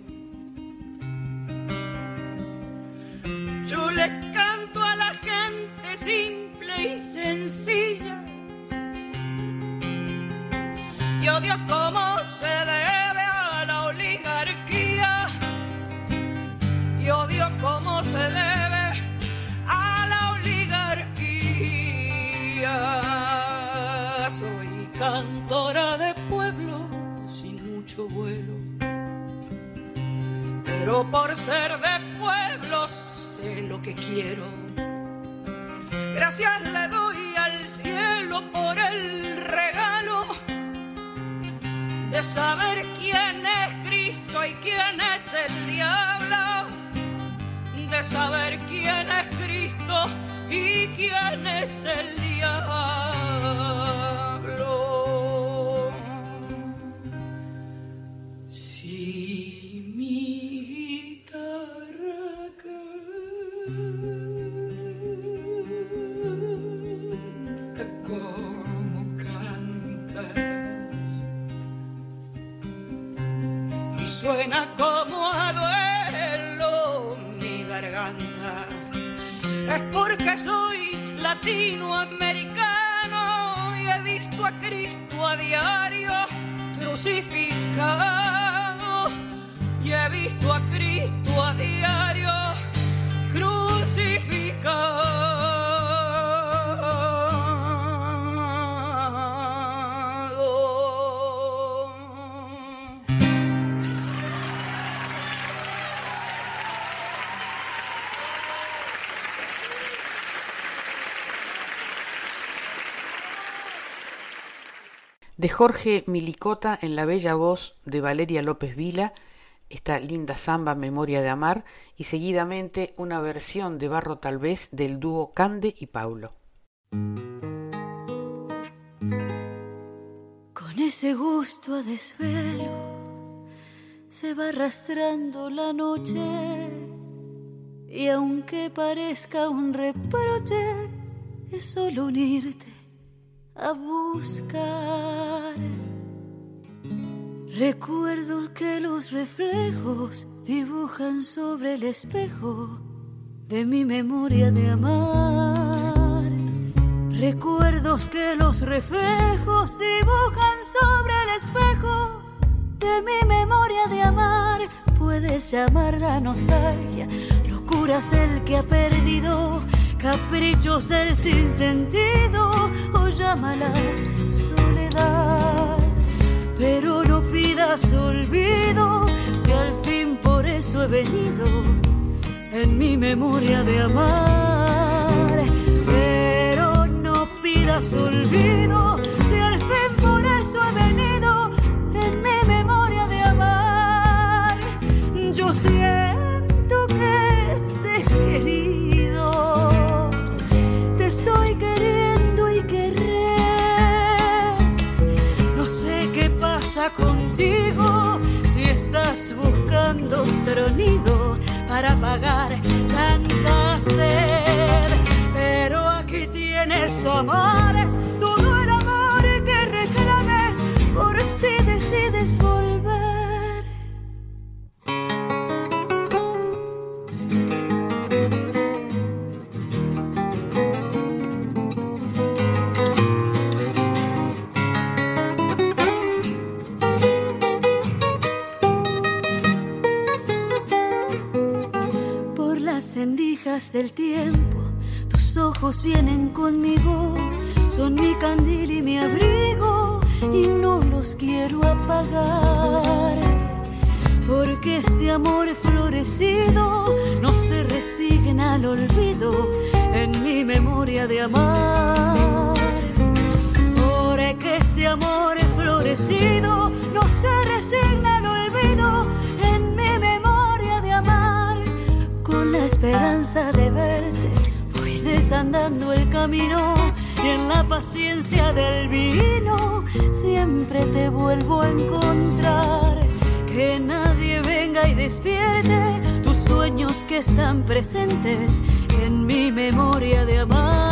De Jorge Milicota en la bella voz de Valeria López Vila, esta linda samba Memoria de Amar, y seguidamente una versión de Barro tal vez del dúo Cande y Paulo. Con ese gusto a desvelo se va arrastrando la noche y aunque parezca un reproche, es solo unirte a buscar. Recuerdo que los reflejos dibujan sobre el espejo de mi memoria de amar. Recuerdos que los reflejos dibujan sobre el espejo de mi memoria de amar. Puedes llamarla nostalgia, locuras del que ha perdido, caprichos del sinsentido o llámala soledad. Pero no pidas olvido si al fin por eso he venido en mi memoria de amar. Pero no pidas olvido si contigo si estás buscando un tronido para pagar tanta sed. Pero aquí tienes amores, del tiempo, tus ojos vienen conmigo, son mi candil y mi abrigo y no los quiero apagar. Porque este amor florecido no se resigna al olvido en mi memoria de amar. Porque este amor florecido no se resigna de verte, voy desandando el camino y en la paciencia del vino siempre te vuelvo a encontrar. Que nadie venga y despierte tus sueños que están presentes en mi memoria de amar.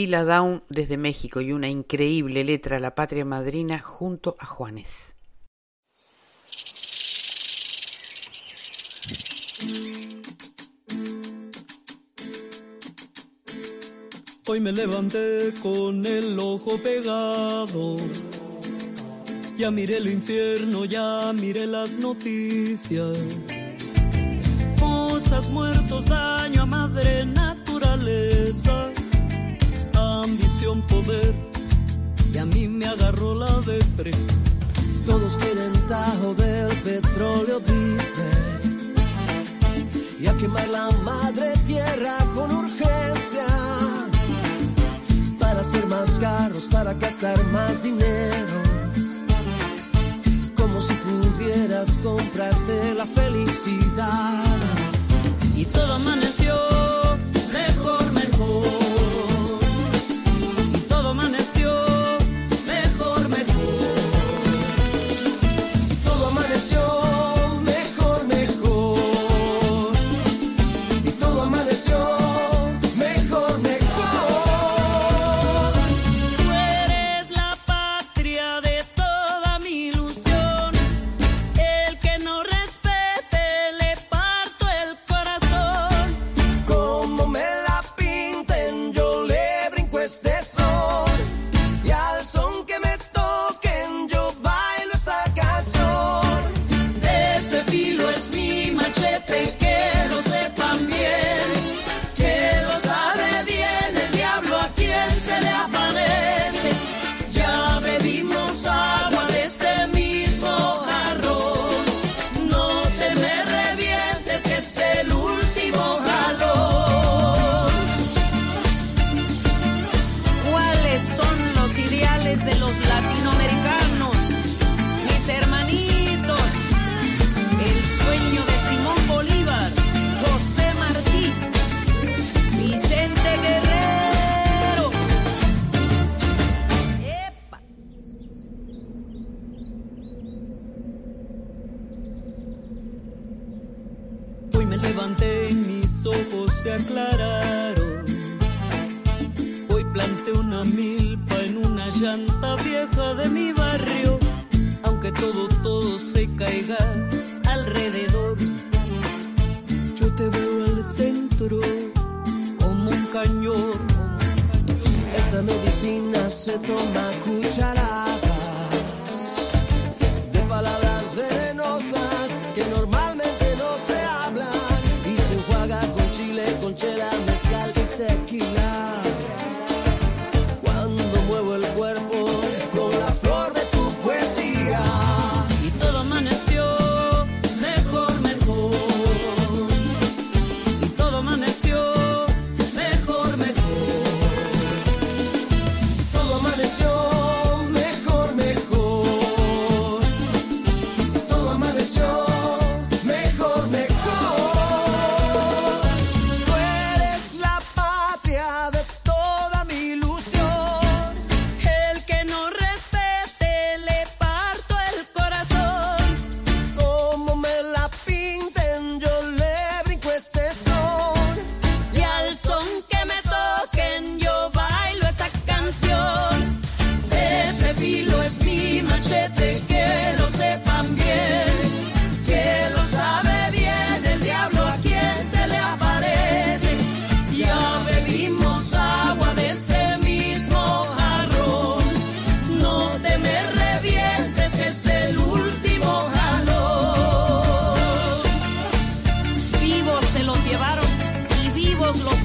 Tequila Down desde México y una increíble letra a la patria madrina junto a Juanes. Hoy me levanté con el ojo pegado. Ya miré el infierno, ya miré las noticias. Cosas, muertos, daño, petróleo y a quemar la madre tierra con urgencia. Para hacer más carros, para gastar más dinero. Como si pudieras comprarte la felicidad. Y todo amanece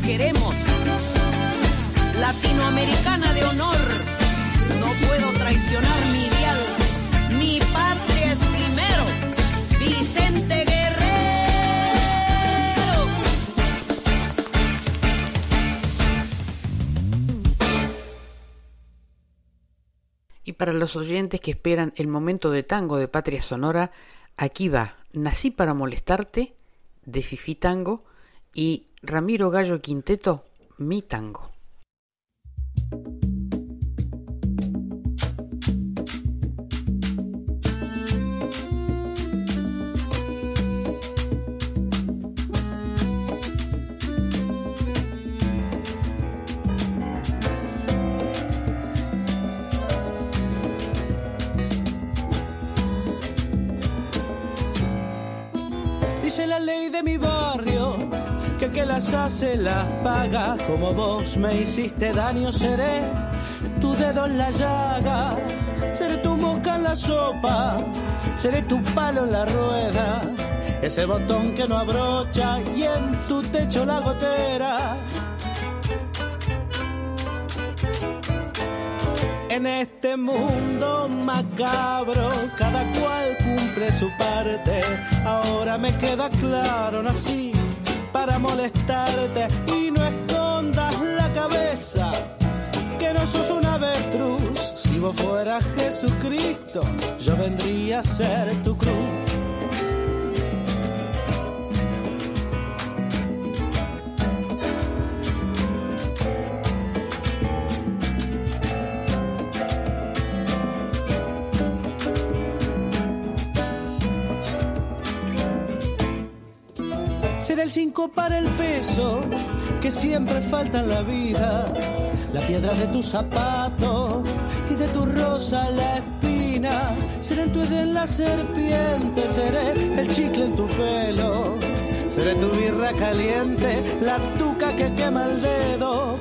queremos. Latinoamericana de honor, no puedo traicionar mi ideal. Mi patria es primero, Vicente Guerrero. Y para los oyentes que esperan el momento de tango de Patria Sonora, aquí va Nací para molestarte de Fifi Tango y Ramiro Gallo Quinteto, Mi Tango. Dice la ley de mi que las hace las paga. Como vos me hiciste daño, seré tu dedo en la llaga. Seré tu boca en la sopa, seré tu palo en la rueda. Ese botón que no abrocha y en tu techo la gotera. En este mundo macabro, cada cual cumple su parte. Ahora me queda claro, nací para molestarte y no escondas la cabeza, que no sos un avestruz. Si vos fueras Jesucristo, yo vendría a ser tu cruz. Será el cinco para el peso que siempre falta en la vida. La piedra de tu zapato y de tu rosa la espina. Seré en tu edén la serpiente, seré el chicle en tu pelo. Seré tu birra caliente, la tuca que quema el dedo.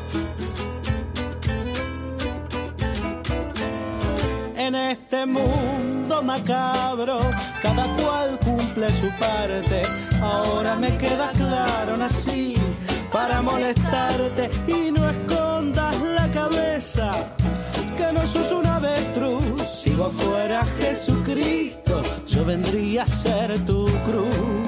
En este mundo macabro, cada cual cumple su parte. Ahora me queda claro, nací para molestarte y no escondas la cabeza, que no sos un avestruz. Si vos fueras Jesucristo, yo vendría a ser tu cruz.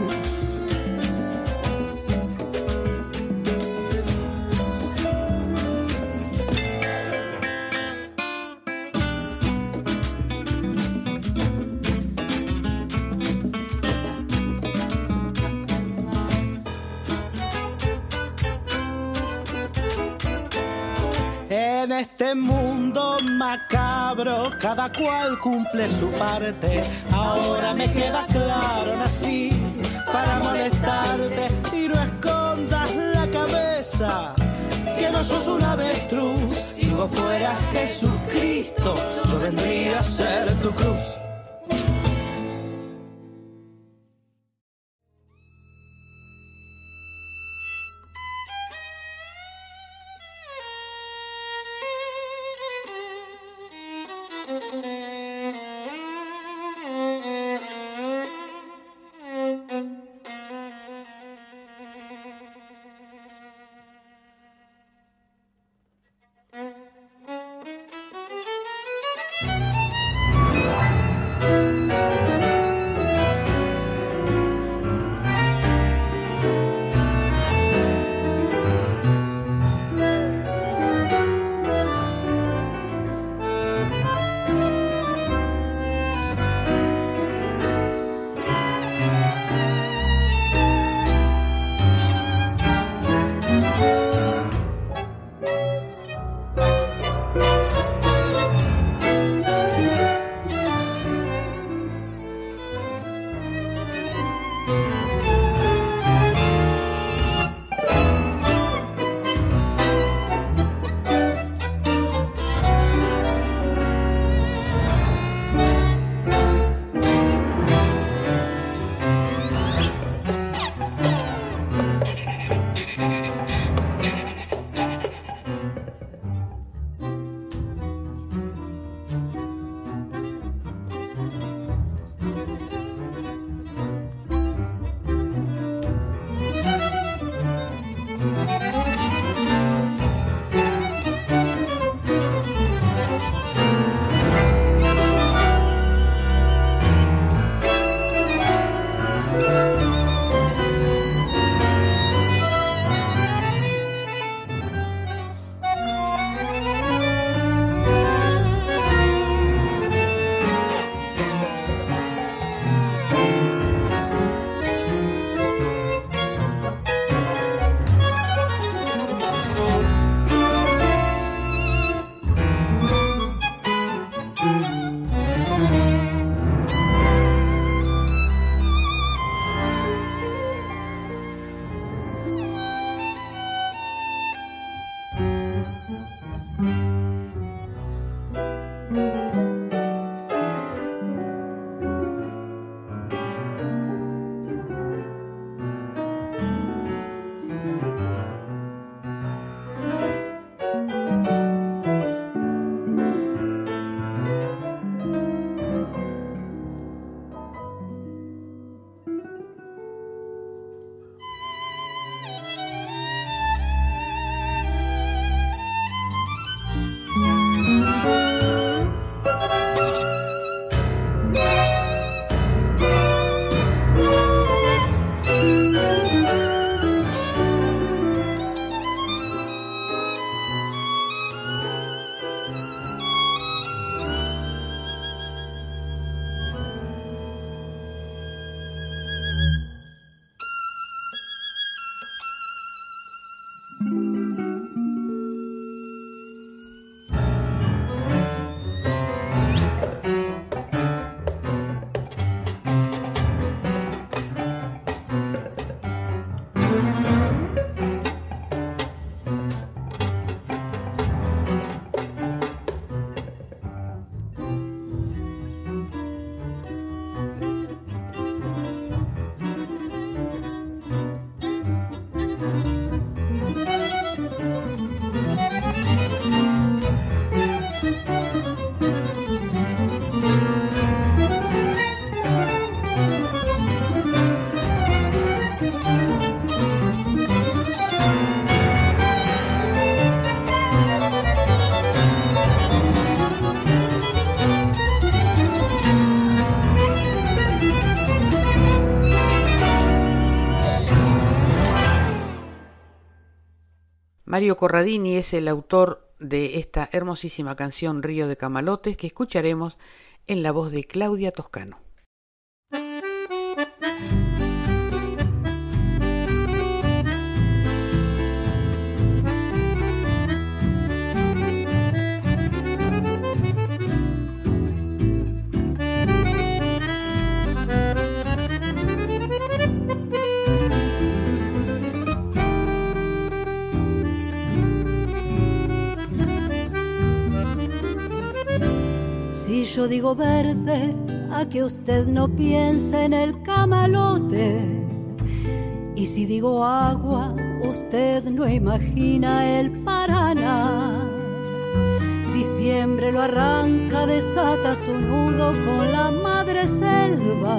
En este mundo macabro, cada cual cumple su parte. Ahora me queda claro, nací para molestarte y no escondas la cabeza. Que no sos un avestruz, si vos fueras Jesucristo, yo vendría a ser tu cruz. Mario Corradini es el autor de esta hermosísima canción Río de Camalotes que escucharemos en la voz de Claudia Toscano. Yo digo verde, a que usted no piense en el camalote. Y si digo agua, usted no imagina el Paraná. Diciembre lo arranca, desata su nudo con la madre selva.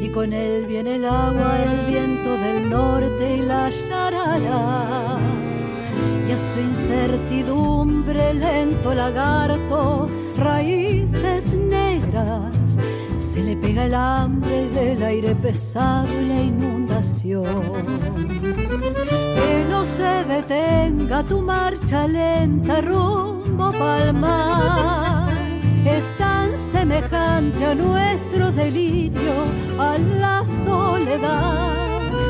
Y con él viene el agua, el viento del norte y la yarara. Y a su incertidumbre lento lagarto raíces negras, se le pega el hambre del aire pesado y la inundación. Que no se detenga tu marcha lenta rumbo palmar, es tan semejante a nuestro delirio, a la soledad.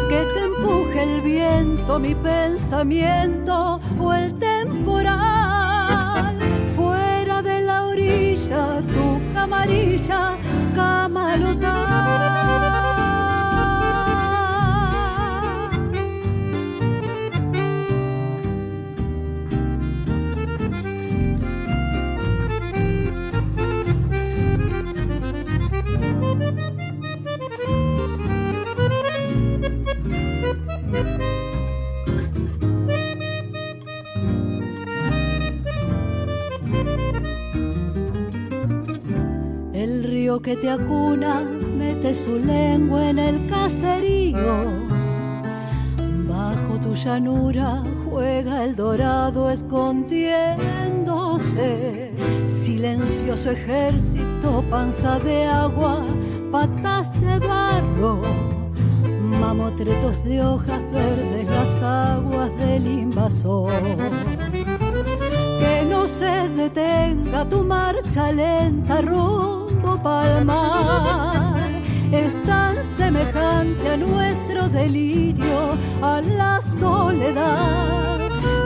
Que te empuje el viento, mi pensamiento o el temporal de la orilla, tu camarilla, camalota. Que te acuna mete su lengua en el caserío. Bajo tu llanura juega el dorado escondiéndose. Silencioso ejército, panza de agua, patas de barro. Mamotretos de hojas verdes, las aguas del invasor que no se detenga tu marcha lenta, palmar es tan semejante a nuestro delirio, a la soledad,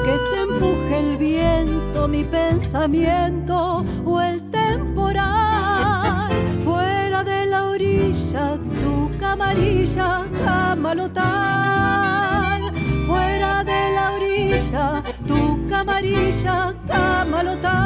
que te empuje el viento, mi pensamiento o el temporal. Fuera de la orilla, tu camarilla, camalotal. Fuera de la orilla, tu camarilla, camalotal.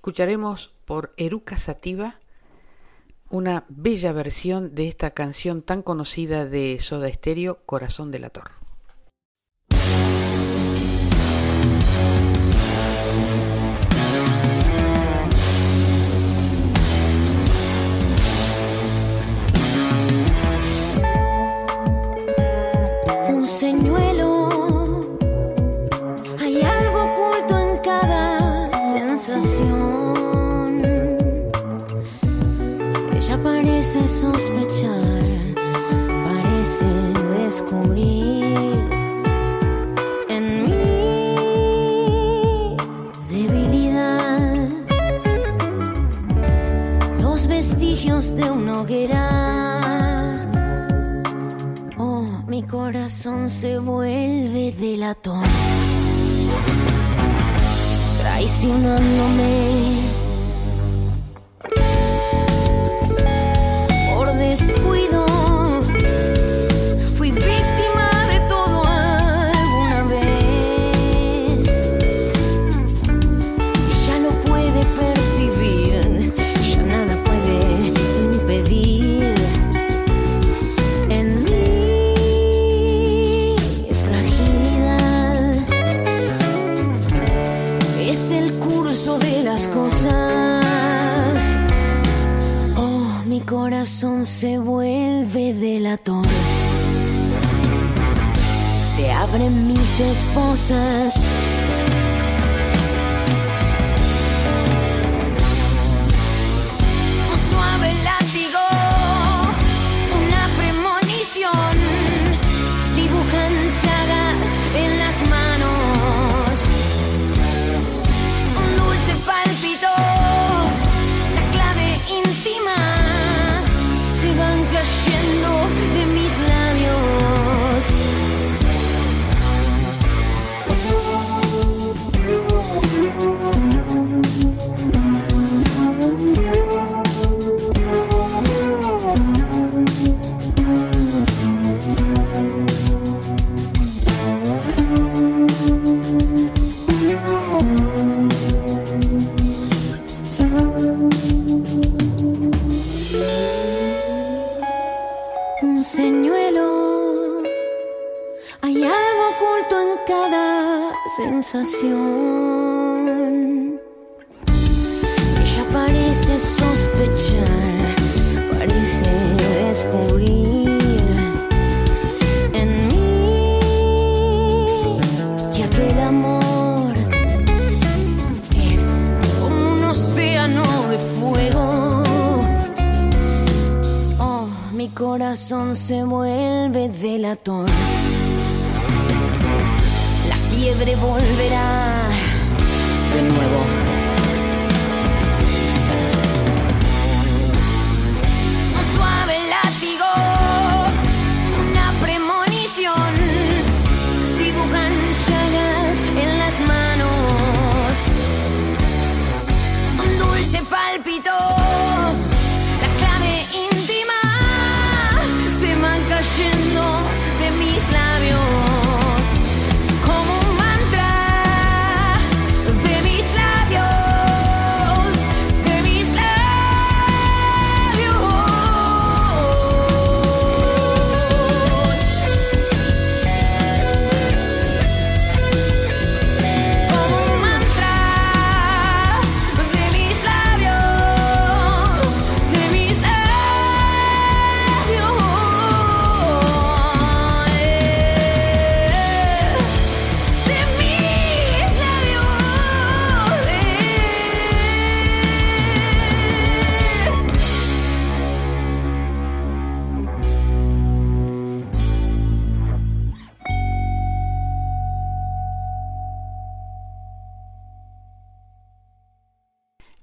Escucharemos por Eruca Sativa una bella versión de esta canción tan conocida de Soda Stereo, Corazón de la fiebre volverá de nuevo.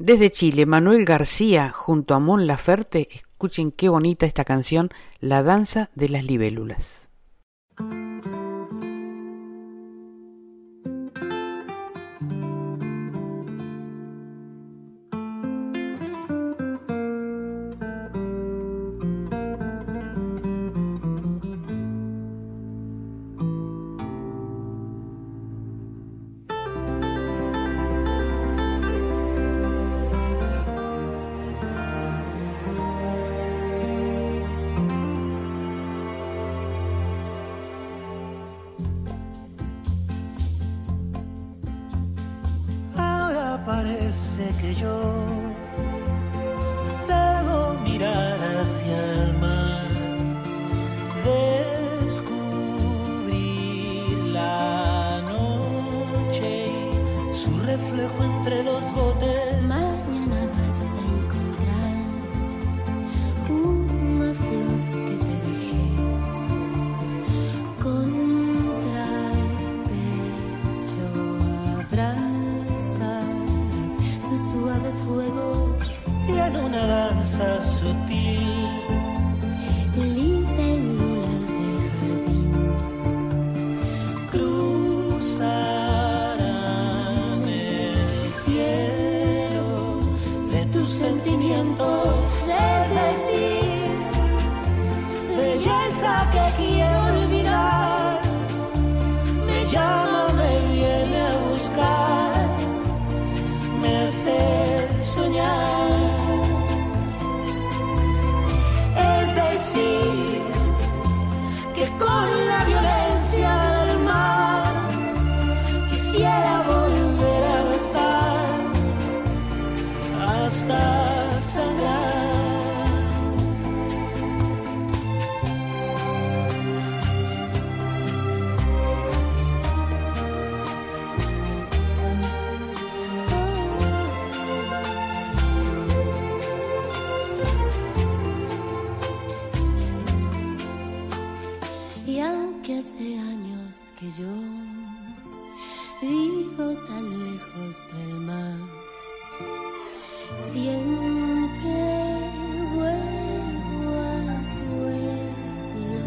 Desde Chile, Manuel García junto a Mon Laferte, escuchen qué bonita esta canción, La danza de las libélulas. que hace años que yo vivo tan lejos del mar. Siempre vuelvo a pueblo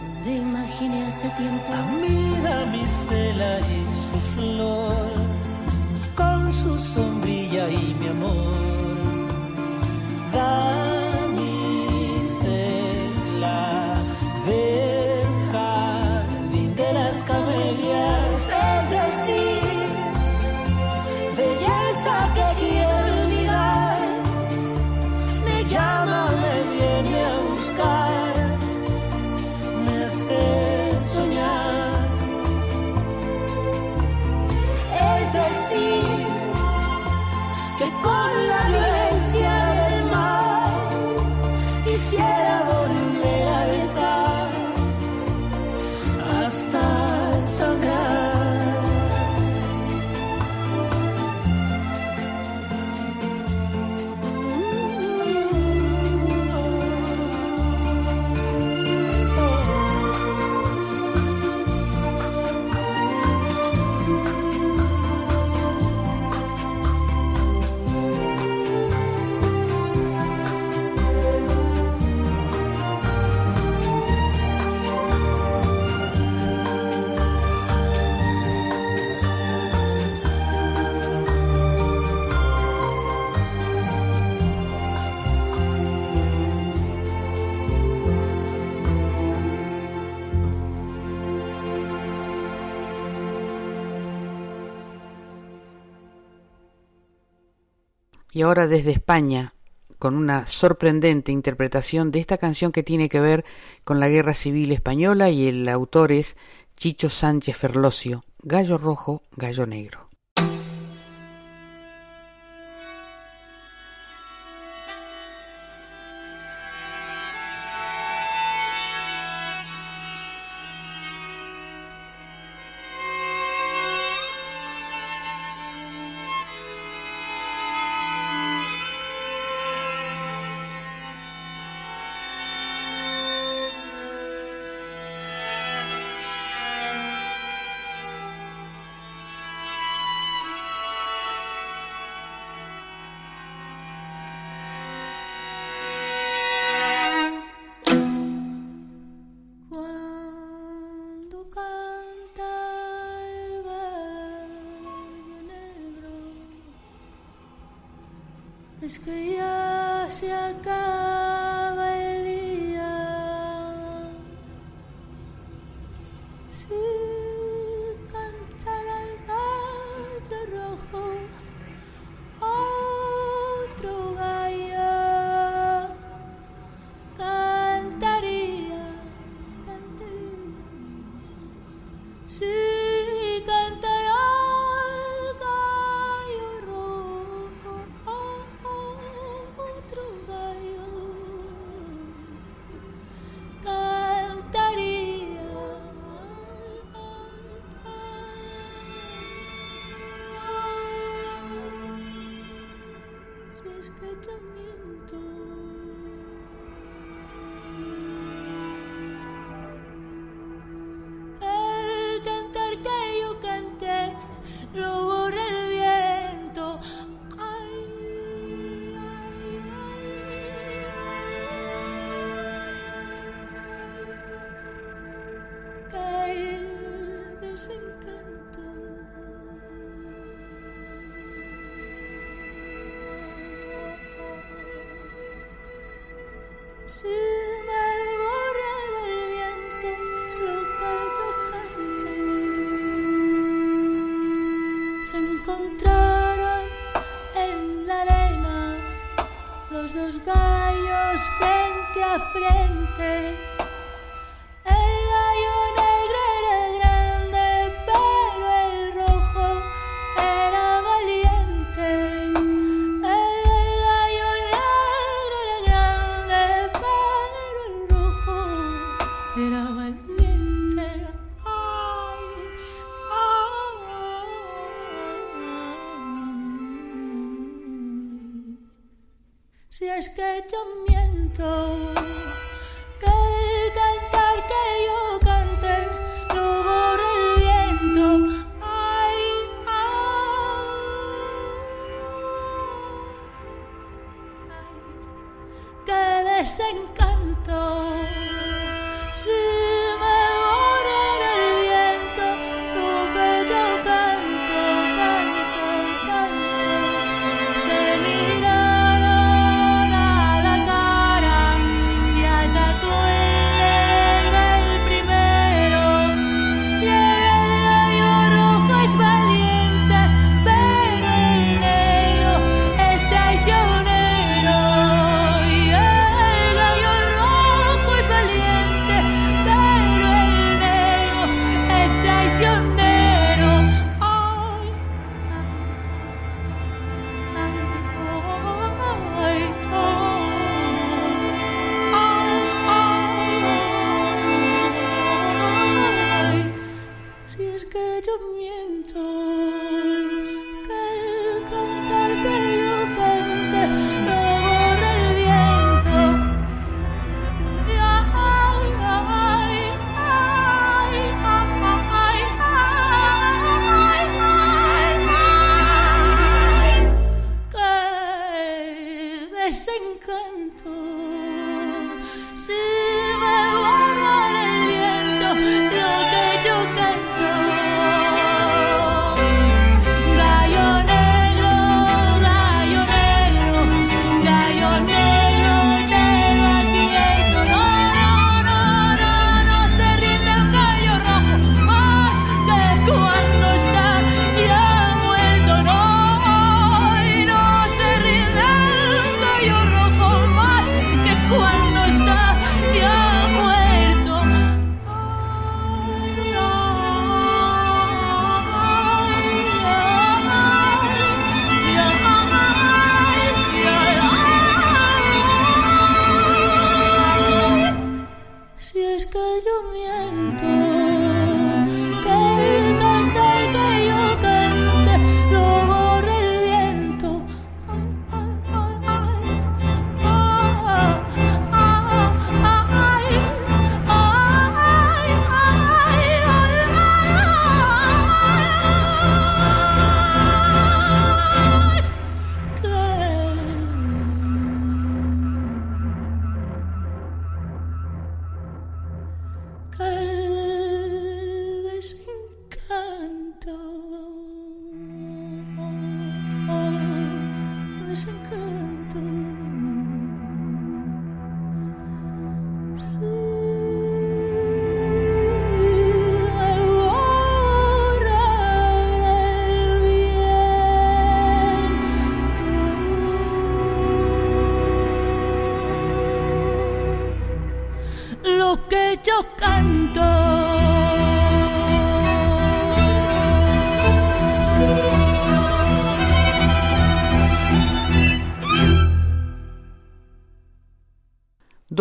donde imaginé hace tiempo. Amiga mi cela y su flor, con su sombrilla y mi amor. Da y ahora desde España con una sorprendente interpretación de esta canción que tiene que ver con la Guerra Civil Española y el autor es Chicho Sánchez Ferlosio, Gallo Rojo, Gallo Negro. window. frente.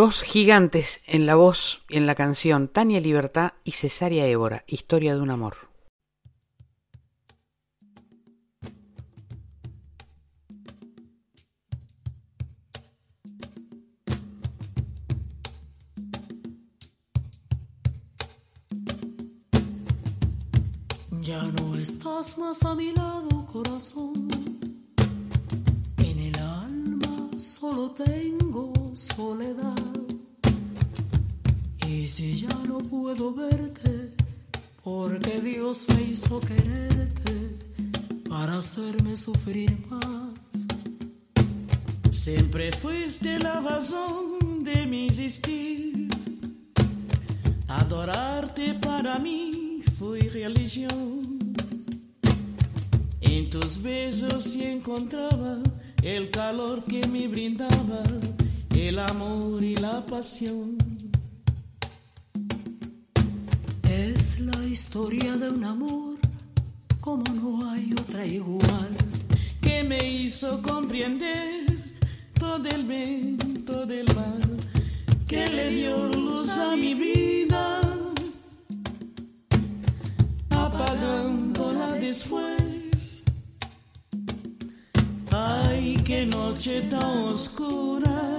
Dos gigantes en la voz y en la canción, Tania Libertad y Cesárea Évora, Historia de un amor. Ya no estás más a mi lado, corazón. En el alma solo tengo soledad. Y si ya no puedo verte, porque Dios me hizo quererte para hacerme sufrir más. Siempre fuiste la razón de mi existir. Adorarte para mí fue religión. En tus besos y encontraba el calor que me brindaba el amor y la pasión. Es la historia de un amor como no hay otra igual, que me hizo comprender todo el bien, todo el mal, que le dio luz a mi vida, apagándola después. Ay, qué noche tan oscura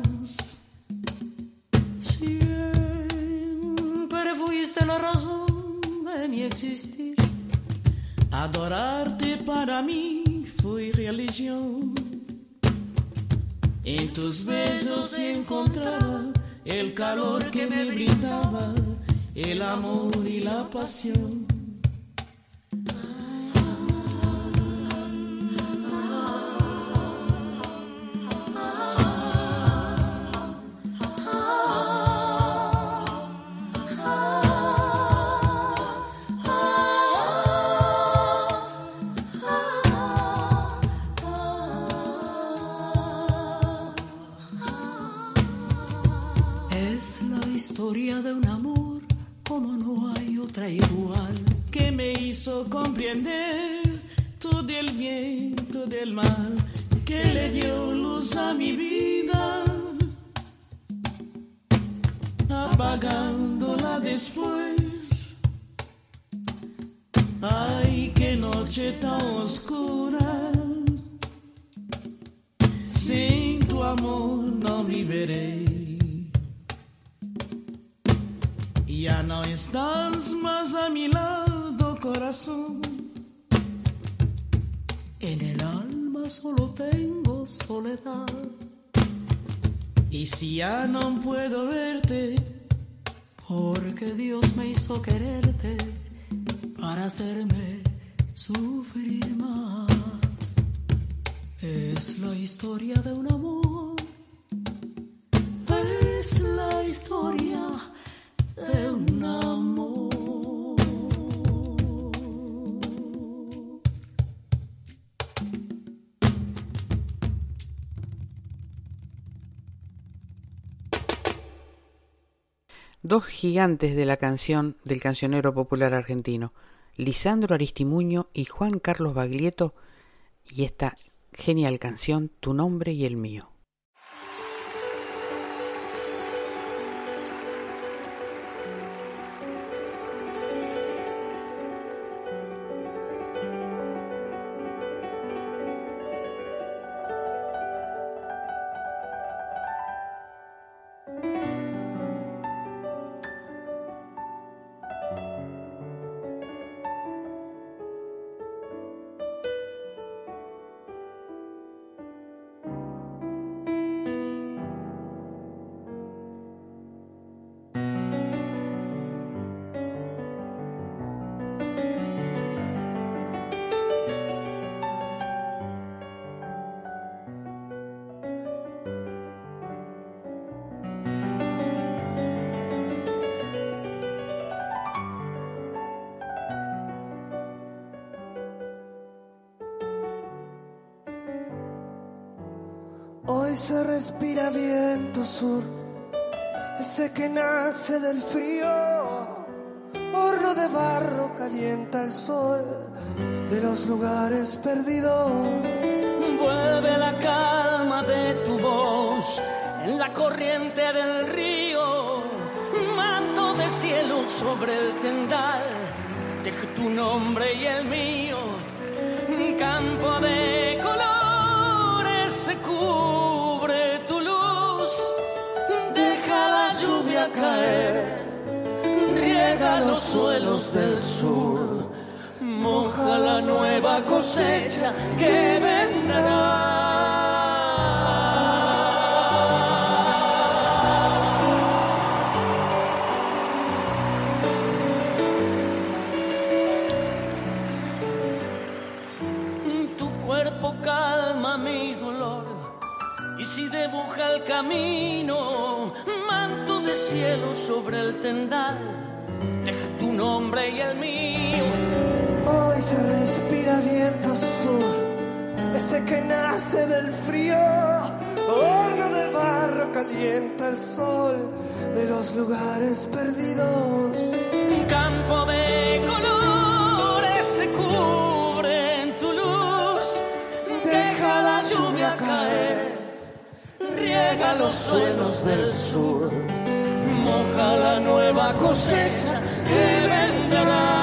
La razón de mi existir. Adorarte para mí fue religión. En tus besos encontraba el calor que me brindaba, el amor y la pasión. de un amor como no hay otra igual, que me hizo comprender todo el bien, todo el mal, que le dio luz a mi vida, apagándola después. hacerme más. Es la historia de un amor. Es la historia de un amor. Dos gigantes de la canción del cancionero popular argentino. Lisandro Aristimuño y Juan Carlos Baglietto, y esta genial canción Tu nombre y el mío. Respira viento sur, ese que nace del frío. Horno de barro calienta el sol de los lugares perdidos. Vuelve la calma de tu voz en la corriente del río. Manto de cielo sobre el tendal, deja tu nombre y el mío. Un campo de colores caer, riega los suelos del sur, moja la nueva cosecha que vendrá. Tu de cielo sobre el tendal, deja tu nombre y el mío. Hoy se respira viento sur, ese que nace del frío. Horno de barro calienta el sol de los lugares perdidos. Un campo de colores se cubre en tu luz. Deja la lluvia caer, riega los suelos del sur, la nueva cosecha que vendrá.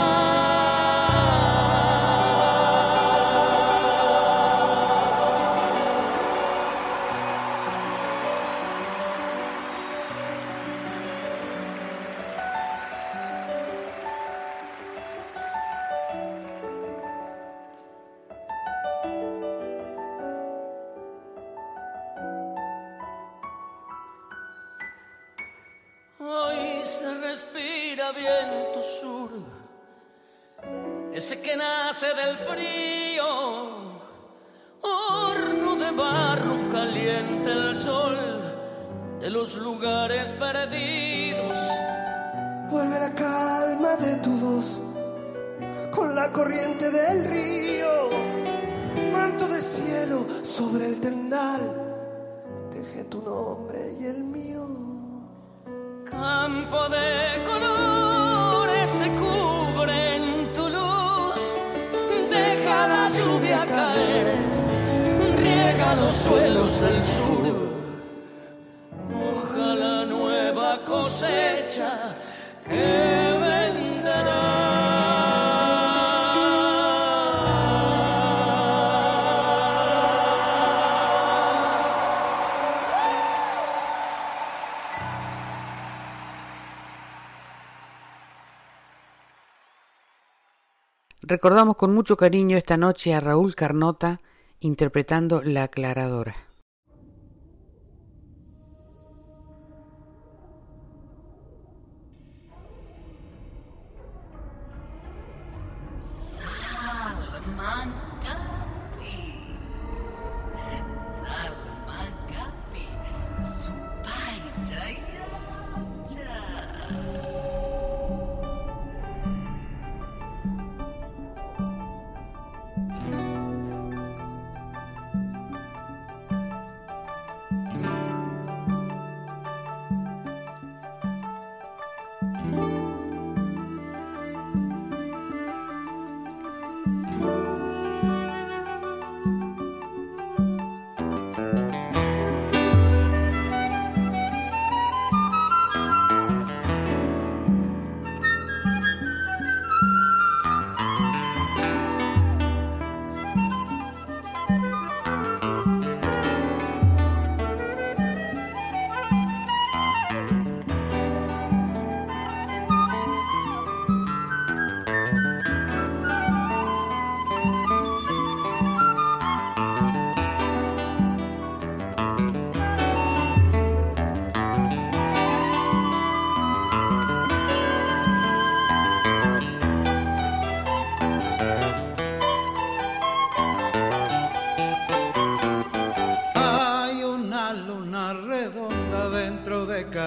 Recordamos con mucho cariño esta noche a Raúl Carnota interpretando La aclaradora.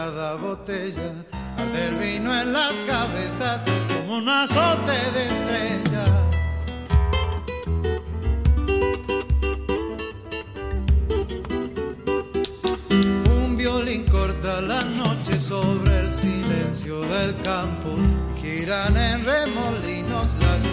Botella, arde el vino en las cabezas como un azote de estrellas. Un violín corta la noche sobre el silencio del campo, giran en remolinos las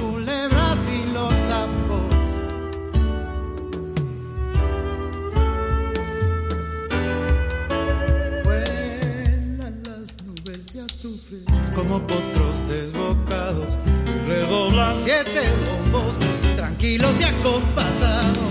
como potros desbocados y redoblan siete bombos tranquilos y acompasados.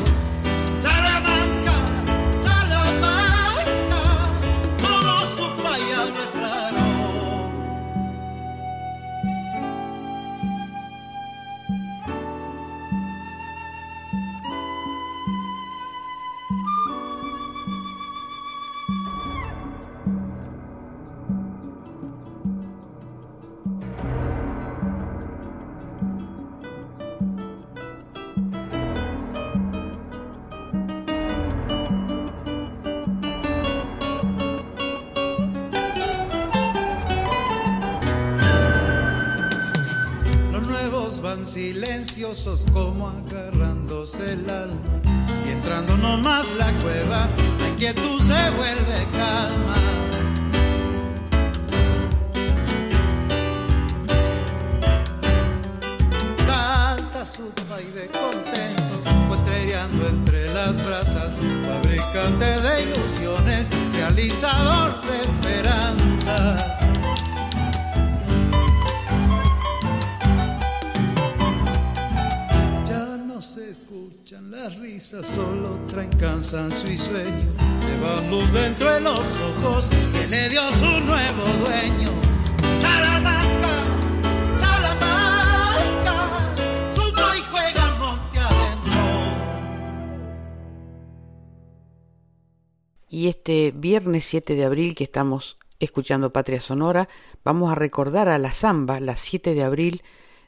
7 de abril que estamos escuchando Patria Sonora, vamos a recordar a la Zamba, la 7 de abril,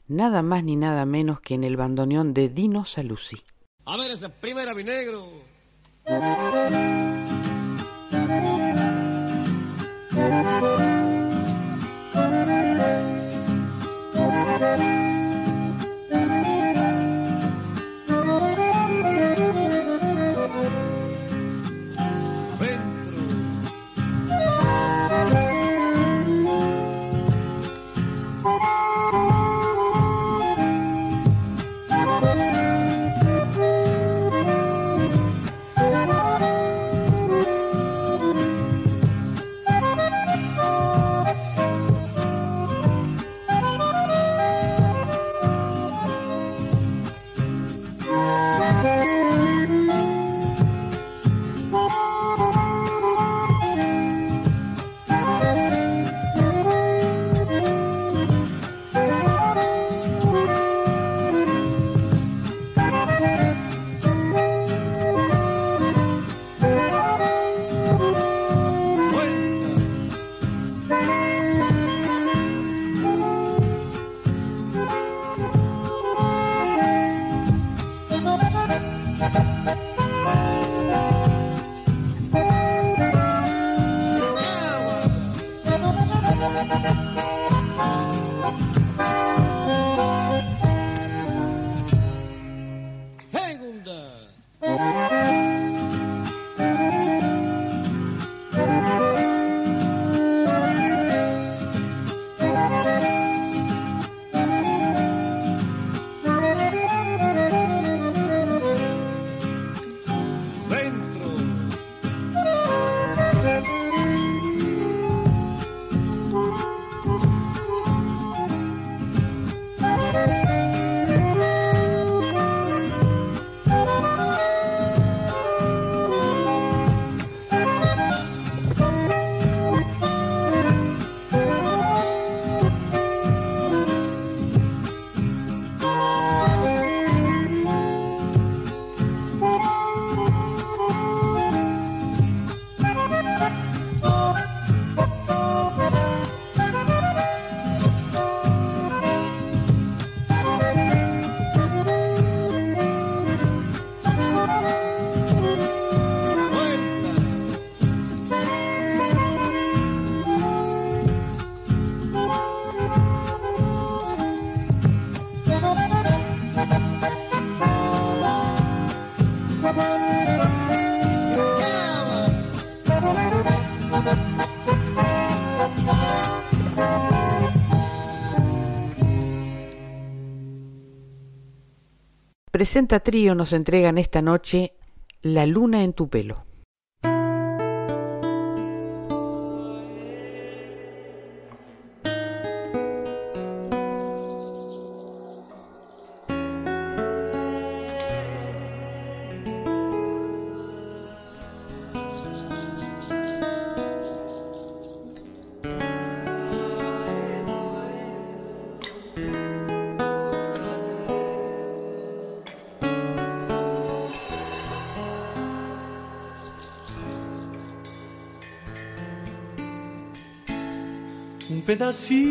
nada más ni nada menos que en el bandoneón de Dino Saluzzi. A ver esa primera, mi negro. Presenta Trío nos entregan esta noche La luna en tu pelo. assim.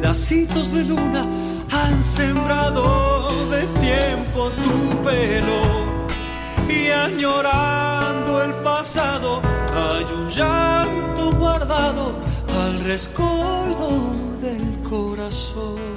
Pedacitos de luna han sembrado de tiempo tu pelo y añorando el pasado hay un llanto guardado al rescoldo del corazón.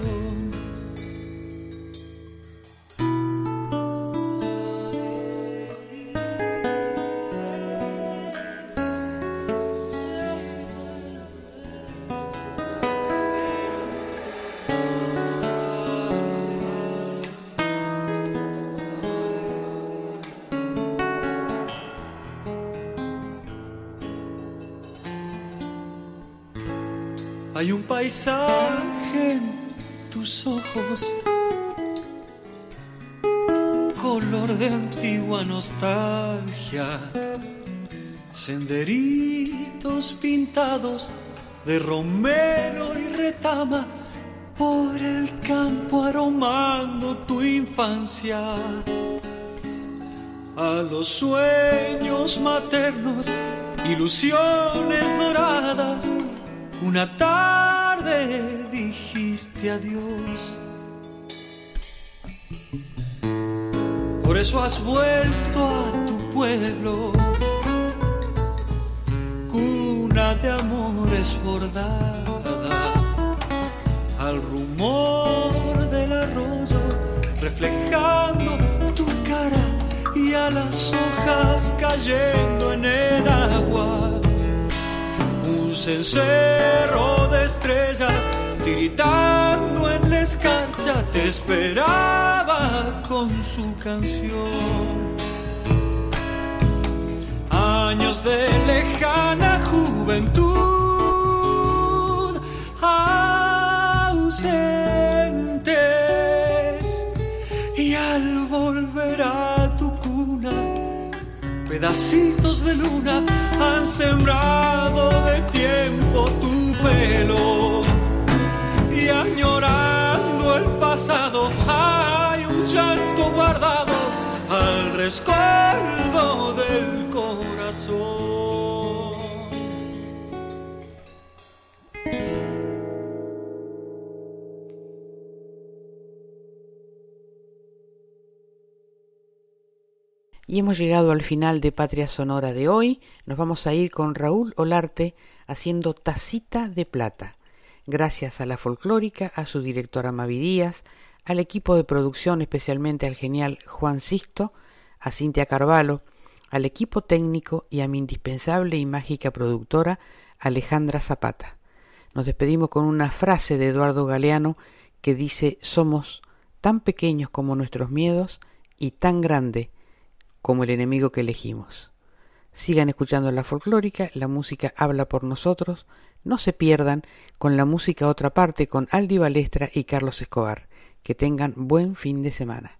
Hay un paisaje en tus ojos, color de antigua nostalgia, senderitos pintados de romero y retama por el campo aromando tu infancia. A los sueños maternos, ilusiones doradas una tarde dijiste adiós. Por eso has vuelto a tu pueblo, cuna de amores bordada, al rumor del arroyo reflejando tu cara y a las hojas cayendo en el agua cencerro de estrellas, tiritando en la escarcha, te esperaba con su canción. Años de lejana juventud, ausentes, y al volver a pedacitos de luna han sembrado de tiempo tu pelo y añorando el pasado hay un llanto guardado al rescoldo del corazón. Y hemos llegado al final de Patria Sonora de hoy. Nos vamos a ir con Raúl Olarte haciendo Tacita de Plata. Gracias a la folclórica, a su directora Mavi Díaz, al equipo de producción, especialmente al genial Juan Sisto, a Cintia Carvalho, al equipo técnico y a mi indispensable y mágica productora Alejandra Zapata. Nos despedimos con una frase de Eduardo Galeano que dice somos tan pequeños como nuestros miedos y tan grande como el enemigo que elegimos. Sigan escuchando la folclórica, la música habla por nosotros, no se pierdan con la música otra parte con Aldi Balestra y Carlos Escobar. Que tengan buen fin de semana.